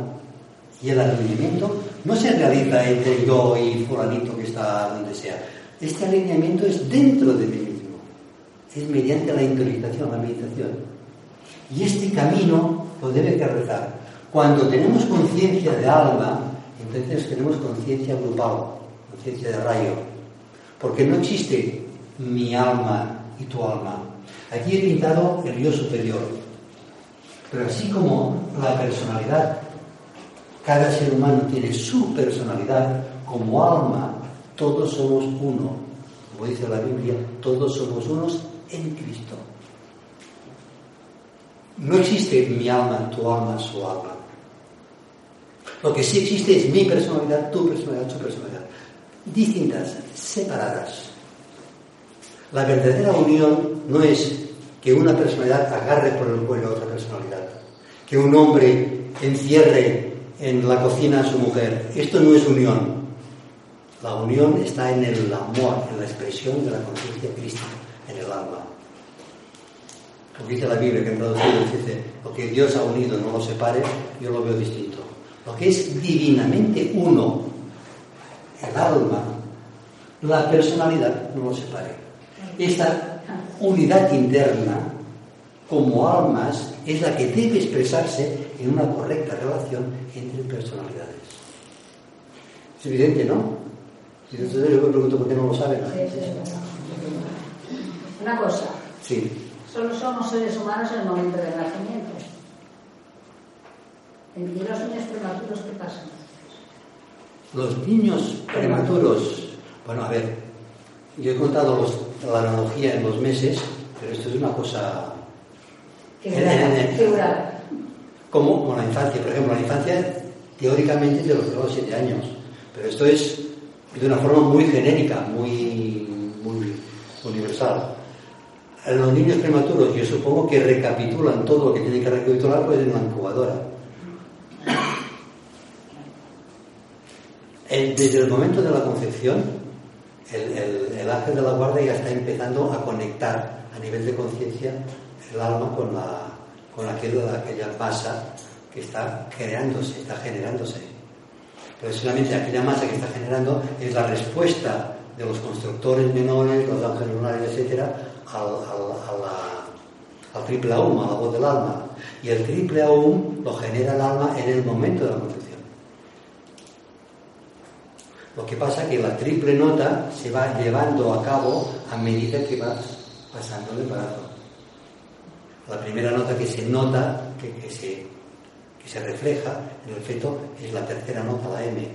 y el alineamiento no se realiza entre yo y fulanito que está donde sea. Este alineamiento es dentro de mí mismo. Es mediante la interiorización, la meditación. Y este camino lo debe que rezar. Cuando tenemos conciencia de alma, entonces tenemos conciencia grupal, conciencia de rayo. Porque no existe mi alma y tu alma. Aquí he pintado el yo superior. Pero así como la personalidad, cada ser humano tiene su personalidad como alma, todos somos uno. Como dice la Biblia, todos somos unos en Cristo. No existe mi alma, tu alma, su alma. Lo que sí existe es mi personalidad, tu personalidad, su personalidad. Distintas, separadas. La verdadera unión no es que una personalidad agarre por el cuello a otra personalidad, que un hombre encierre en la cocina a su mujer. Esto no es unión. La unión está en el amor, en la expresión de la conciencia crística, en el alma. Como dice la Biblia, que en traducido dice, lo que Dios ha unido no lo separe, yo lo veo distinto. Lo que es divinamente uno, el alma, la personalidad no lo separe. Esta unidad interna, como almas, es la que debe expresarse en una correcta relación entre personalidades. Es evidente, ¿no? Y entonces yo me pregunto por qué no lo saben. Una cosa. Sí. Solo somos seres humanos en el momento del nacimiento. ¿En los niños prematuros qué pasa? Los niños prematuros, bueno, a ver, yo he contado los, la analogía en los meses, pero esto es una cosa... Como con la infancia, por ejemplo, la infancia teóricamente es de los 0 a los 7 años, pero esto es de una forma muy genérica, muy, muy universal. Los niños prematuros yo supongo que recapitulan todo lo que tienen que recapitular pues en la incubadora. desde el momento de la concepción, el, ángel de la guarda ya está empezando a conectar a nivel de conciencia el alma con, la, con aquella, aquella masa que está creándose, está generándose. Pero solamente aquella masa que está generando es la respuesta de los constructores menores, los ángeles lunares, etcétera, al, triple aum, a la voz del alma. Y el triple aum lo genera el alma en el momento de la concepción. Lo que pasa es que la triple nota se va llevando a cabo a medida que vas pasando el embarazo. La primera nota que se nota, que, se, que se refleja en el feto, es la tercera nota, la M.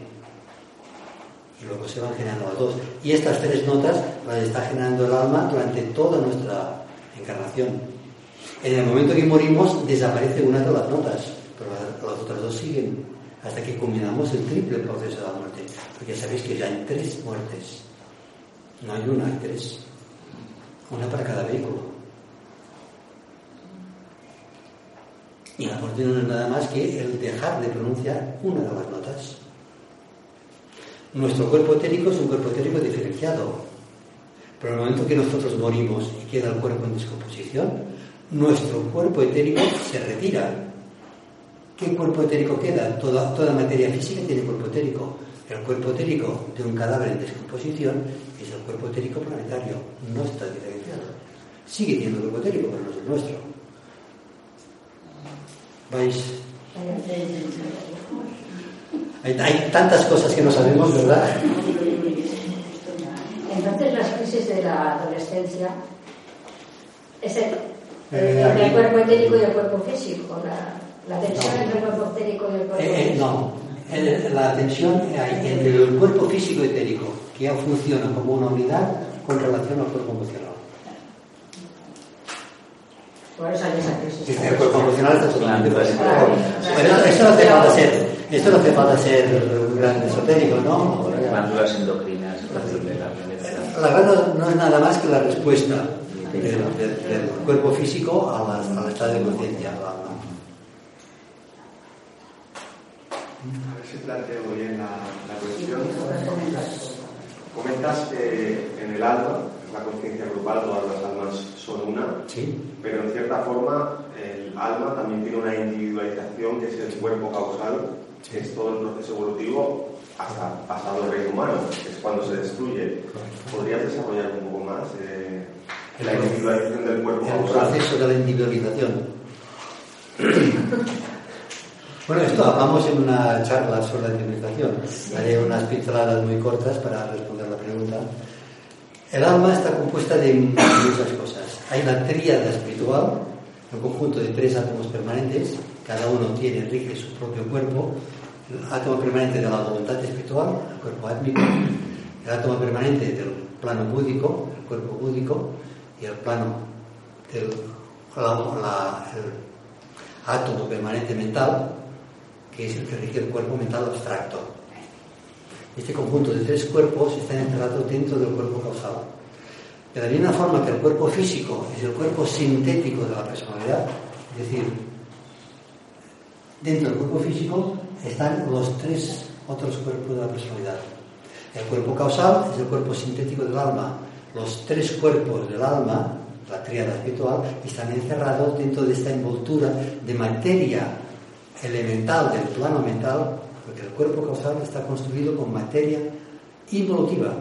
Y luego se van generando las dos. Y estas tres notas las está generando el alma durante toda nuestra encarnación. En el momento que morimos desaparece una de las notas, pero las otras dos siguen hasta que culminamos el triple proceso de la muerte. Porque sabéis que ya hay tres muertes. No hay una, hay tres. Una para cada vehículo. Y la muerte no es nada más que el dejar de pronunciar una de las notas. Nuestro cuerpo etérico es un cuerpo etérico diferenciado. Pero en el momento que nosotros morimos y queda el cuerpo en descomposición, nuestro cuerpo etérico se retira. ¿Qué cuerpo etérico queda? Toda, toda materia física tiene cuerpo etérico. El cuerpo etérico de un cadáver en descomposición es el cuerpo etérico planetario, no está diferenciado. Sigue teniendo cuerpo etérico, pero no es el nuestro. ¿Vais? Hay, tantas cosas que no sabemos, ¿verdad? Entonces las crisis de la adolescencia es el, eh, cuerpo etérico y el cuerpo físico, la, tensión entre el cuerpo etérico y el cuerpo eh, eh, físico. La tensión entre el cuerpo físico y etérico, que ya funciona como una unidad con relación al cuerpo emocional. Por eso hay esa crisis. El cuerpo emocional está totalmente presente. Bueno, esto no hace falta ser, esto no hace falta ser un gran esotérico, ¿no? Glándulas endocrinas, la glándula no es nada más que la respuesta del, del, cuerpo físico a la, al estado de conciencia, si planteo bien la, la cuestión. Comentas que en el alma, la conciencia grupal, todas las almas son una, pero en cierta forma el alma también tiene una individualización que es el cuerpo causal, que es todo el proceso evolutivo hasta pasado el reino humano, que es cuando se destruye. ¿Podrías desarrollar un poco más eh, la individualización del cuerpo causal? El proceso de la individualización. Bueno, esto hablamos en una charla sobre la civilización. Haré unas pinceladas muy cortas para responder la pregunta. El alma está compuesta de muchas cosas. Hay la tríada espiritual, un conjunto de tres átomos permanentes, cada uno tiene, rige su propio cuerpo, el átomo permanente de la voluntad espiritual, el cuerpo átmico, el átomo permanente del plano búdico, el cuerpo búdico, y el plano del átomo permanente mental, que es el que rige el cuerpo mental abstracto. Este conjunto de tres cuerpos está encerrado dentro del cuerpo causal. De la misma forma que el cuerpo físico es el cuerpo sintético de la personalidad, es decir, dentro del cuerpo físico están los tres otros cuerpos de la personalidad. El cuerpo causal es el cuerpo sintético del alma. Los tres cuerpos del alma, la tríada espiritual, están encerrados dentro de esta envoltura de materia elemental del plano mental, porque el cuerpo causal está construido con materia involutiva,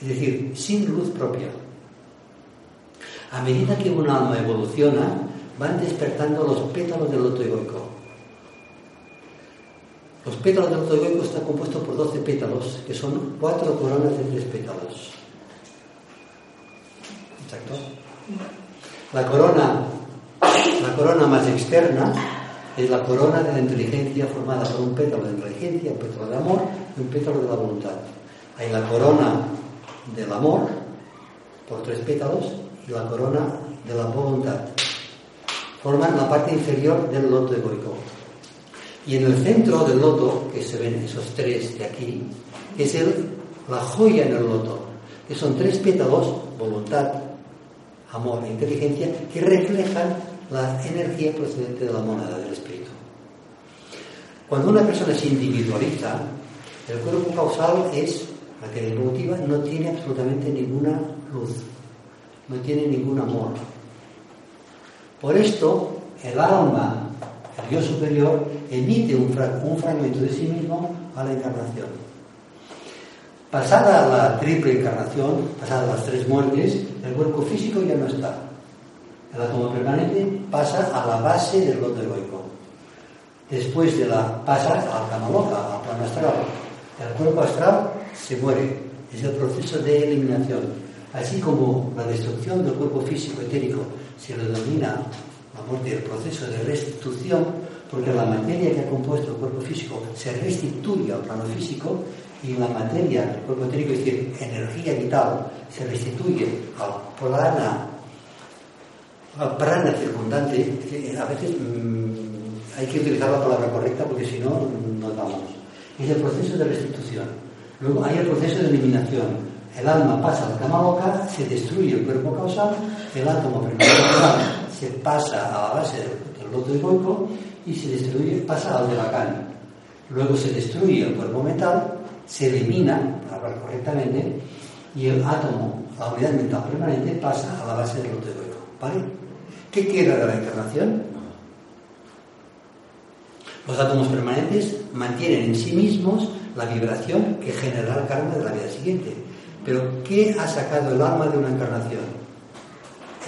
es decir, sin luz propia. A medida que un alma evoluciona, van despertando los pétalos del loto egoico. Los pétalos del loto egoico están compuestos por 12 pétalos, que son cuatro coronas de tres pétalos. Exacto. La corona, la corona más externa es la corona de la inteligencia formada por un pétalo de inteligencia, un pétalo de amor y un pétalo de la voluntad. Hay la corona del amor por tres pétalos y la corona de la voluntad. Forman la parte inferior del loto egoico. Y en el centro del loto, que se ven esos tres de aquí, es el, la joya en el loto, que son tres pétalos, voluntad, amor e inteligencia, que reflejan la energía procedente de la monada del espíritu. Cuando una persona se individualiza, el cuerpo causal es, la que evolutiva, no tiene absolutamente ninguna luz no tiene ningún amor. Por esto, el alma, el yo superior, emite un, fragmento de sí mismo a la encarnación. Pasada la triple encarnación, pasadas las tres muertes, el cuerpo físico ya no está. El átomo permanente pasa a la base del loto egoico. Después de la pasa al camaloca, al plano astral. El cuerpo astral se muere. Es el proceso de eliminación. Así como la destrucción del cuerpo físico etérico se lo denomina la muerte del proceso de restitución, porque la materia que ha compuesto el cuerpo físico se restituye al plano físico y la materia del cuerpo etérico, es decir, energía vital, se restituye al plana, al prana circundante. A veces mm, hay que utilizar la palabra correcta porque si no, nos vamos. Es el proceso de restitución. Luego hay el proceso de eliminación el alma pasa al cama loca, se destruye el cuerpo causal, el átomo se pasa a la base del, loto egoico y se destruye, pasa al de Lacan. Luego se destruye el cuerpo mental, se elimina, para hablar correctamente, y el átomo, la unidad mental permanente, pasa a la base del loto egoico. ¿Vale? ¿Qué queda de la encarnación? Los átomos permanentes mantienen en sí mismos la vibración que generará el karma de la vida siguiente. Pero ¿qué ha sacado el alma de una encarnación?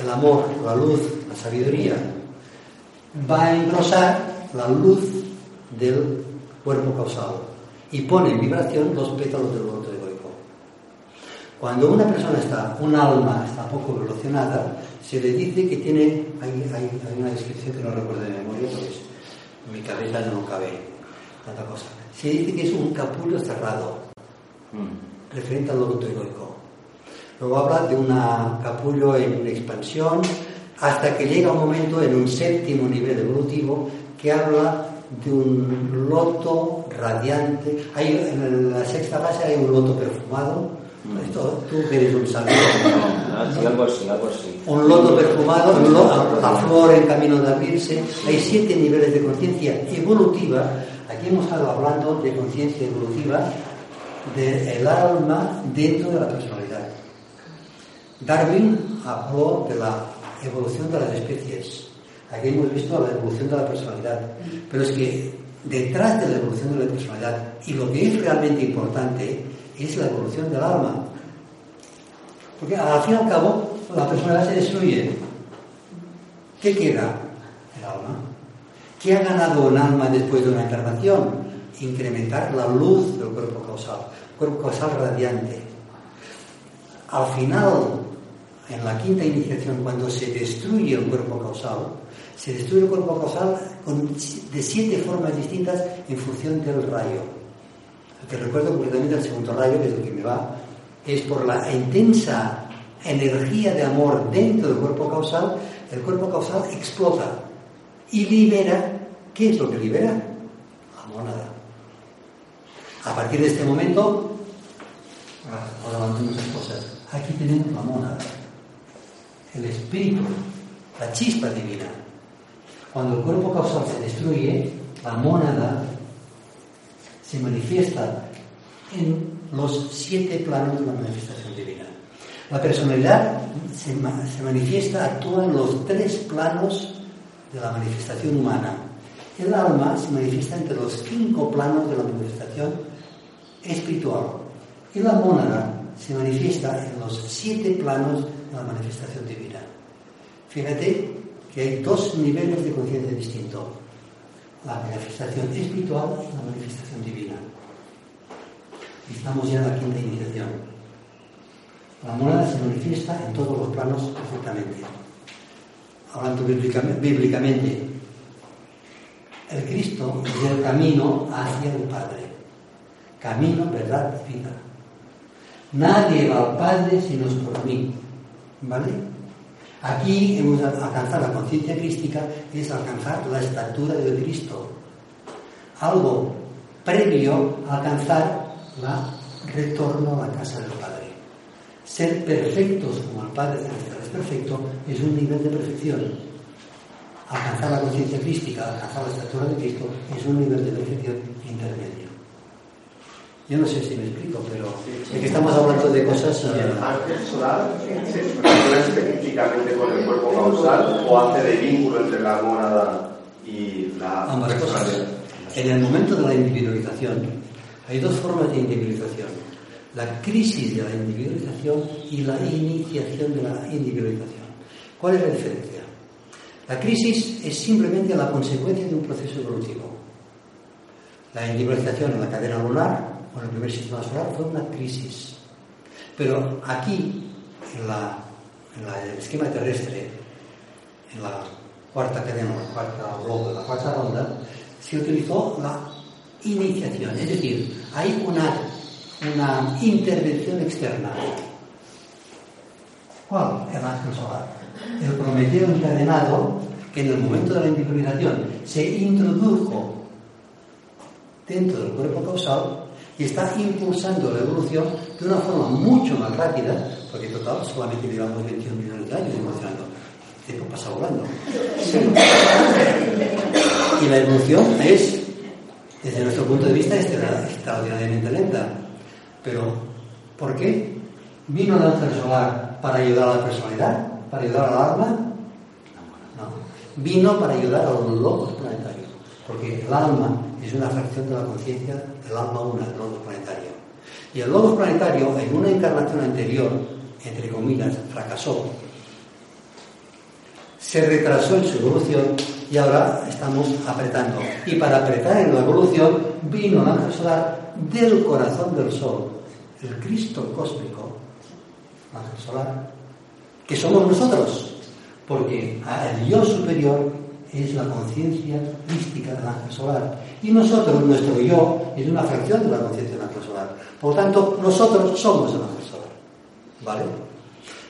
El amor, la luz, la sabiduría. Va a engrosar la luz del cuerpo causal y pone en vibración los pétalos del voto egoico. Cuando una persona está, un alma está poco evolucionada, se le dice que tiene, hay, hay, una descripción que no recuerdo de memoria porque mi cabeza no cabe tanta cosa. Se dice que es un capullo cerrado. Mm referente al loto egoico. Luego habla de una capullo en expansión hasta que llega un momento en un séptimo nivel evolutivo que habla de un loto radiante. Hay, en la sexta base hay un loto perfumado. Esto, tú que eres un sabio. algo así, algo así. Un loto perfumado, un loto, la flor en camino de abrirse. Hay siete niveles de conciencia evolutiva. Aquí hemos estado hablando de conciencia evolutiva del alma dentro de la personalidad. Darwin habló de la evolución de las especies. Aquí hemos visto la evolución de la personalidad. Pero es que detrás de la evolución de la personalidad, y lo que es realmente importante, es la evolución del alma. Porque al fin y al cabo, la personalidad se destruye. ¿Qué queda? El alma. ¿Qué ha ganado un alma después de una encarnación? Incrementar la luz del cuerpo causal, cuerpo causal radiante. Al final, en la quinta iniciación, cuando se destruye el cuerpo causal, se destruye el cuerpo causal de siete formas distintas en función del rayo. Que recuerdo completamente el segundo rayo, que es el que me va, es por la intensa energía de amor dentro del cuerpo causal, el cuerpo causal explota y libera, ¿qué es lo que libera? La monada. A partir de este momento, ahora van muchas cosas. Aquí tenemos la monada, el espíritu, la chispa divina. Cuando el cuerpo causal se destruye, la monada se manifiesta en los siete planos de la manifestación divina. La personalidad se, manifiesta, actúa en los tres planos de la manifestación humana. El alma se manifiesta entre los cinco planos de la manifestación espiritual. Y la mónada se manifiesta en los siete planos de la manifestación divina. Fíjate que hay dos niveles de conciencia distintos. La manifestación espiritual y la manifestación divina. Estamos ya en la quinta iniciación. La monada se manifiesta en todos los planos perfectamente. Hablando bíblicamente, el Cristo es el camino hacia el Padre. Camino, verdad vida. Nadie va al Padre si no es por mí. ¿Vale? Aquí hemos alcanzado la conciencia crística, es alcanzar la estatura de Cristo. Algo previo a alcanzar la retorno a la casa del Padre. Ser perfectos como el Padre Celestial es perfecto es un nivel de perfección. Alcanzar la conciencia crística, alcanzar la estatura de Cristo es un nivel de perfección intermedio. Yo no sé si me explico, pero es que estamos hablando de cosas. ¿El eh, ángel solar se relaciona específicamente con el cuerpo causal o hace de vínculo entre la monada y la. Ambas cosas. En el momento de la individualización, hay dos formas de individualización. La crisis de la individualización y la iniciación de la individualización. ¿Cuál es la diferencia? La crisis es simplemente la consecuencia de un proceso evolutivo. La individualización en la cadena lunar en el primer sistema solar fue una crisis. Pero aquí, en el esquema terrestre, en la cuarta cadena, la cuarta globo, la cuarta ronda, se utilizó la iniciación, es decir, hay una, una intervención externa. ¿Cuál? El ángel solar. El Prometeo encadenado que en el momento de la individualización se introdujo dentro del cuerpo causal y está impulsando la evolución de una forma mucho más rápida, porque total solamente llevamos 21 millones de años evolucionando. El tiempo pasa volando. Y la evolución es desde nuestro punto de vista es extraordinariamente lenta. Pero, ¿por qué? ¿Vino el ángel solar para ayudar a la personalidad? ¿Para ayudar al alma? No. Vino para ayudar a los locos planetarios. Porque el alma es una fracción de la conciencia del alma una, del logos planetario. Y el logos planetario, en una encarnación anterior, entre comillas, fracasó, se retrasó en su evolución y ahora estamos apretando. Y para apretar en la evolución vino el ángel solar del corazón del sol, el Cristo cósmico, ángel solar, que somos nosotros, porque el yo superior es la conciencia mística del ángel solar. Y nosotros, nuestro yo, es una fracción de la conciencia del ángel solar. Por lo tanto, nosotros somos el ángel solar. ¿Vale?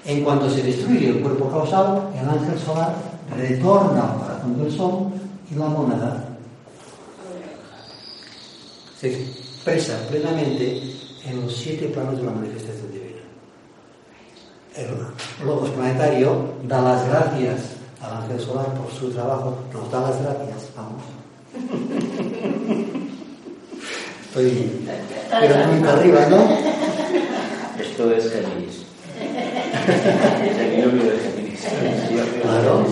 En cuanto se destruye el cuerpo causal, el ángel solar retorna al corazón del sol y la monada se expresa plenamente en los siete planos de la manifestación divina. El Logos planetario da las gracias al ángel solar por su trabajo, nos da las gracias, vamos. Estoy pero muy arriba, ¿no? Esto es Géminis. Claro,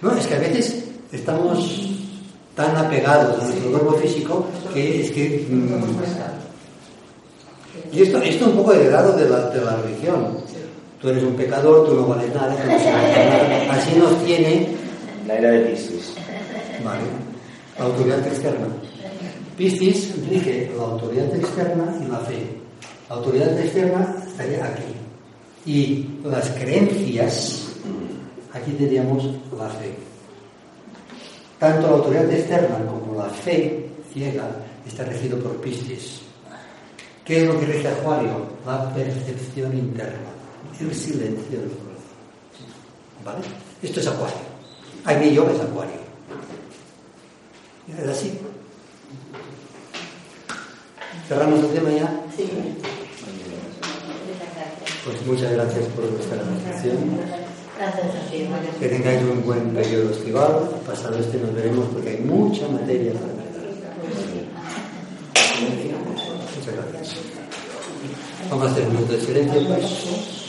No, es que a veces estamos tan apegados a nuestro cuerpo físico que es que. Mm, y esto, esto un poco heredado de la, de la religión. Tú eres un pecador, tú no vales nada, Así nos tiene. La era de Piscis. Vale. La autoridad externa. Piscis rige la autoridad externa y la fe. La autoridad externa estaría aquí. Y las creencias, aquí tendríamos la fe. Tanto la autoridad externa como la fe ciega está regido por Piscis. ¿Qué es lo que rige Acuario? La percepción interna, el silencio del corazón. ¿Vale? Esto es Acuario. Aquí yo es Acuario. ¿Es así? ¿Cerramos el tema ya? Sí. Pues muchas gracias por vuestra atención. Gracias a ti. Que tengáis un buen periodo estival. Pasado este nos veremos porque hay mucha materia para Muchas gracias. Vamos a hacer un minuto de silencio, pues.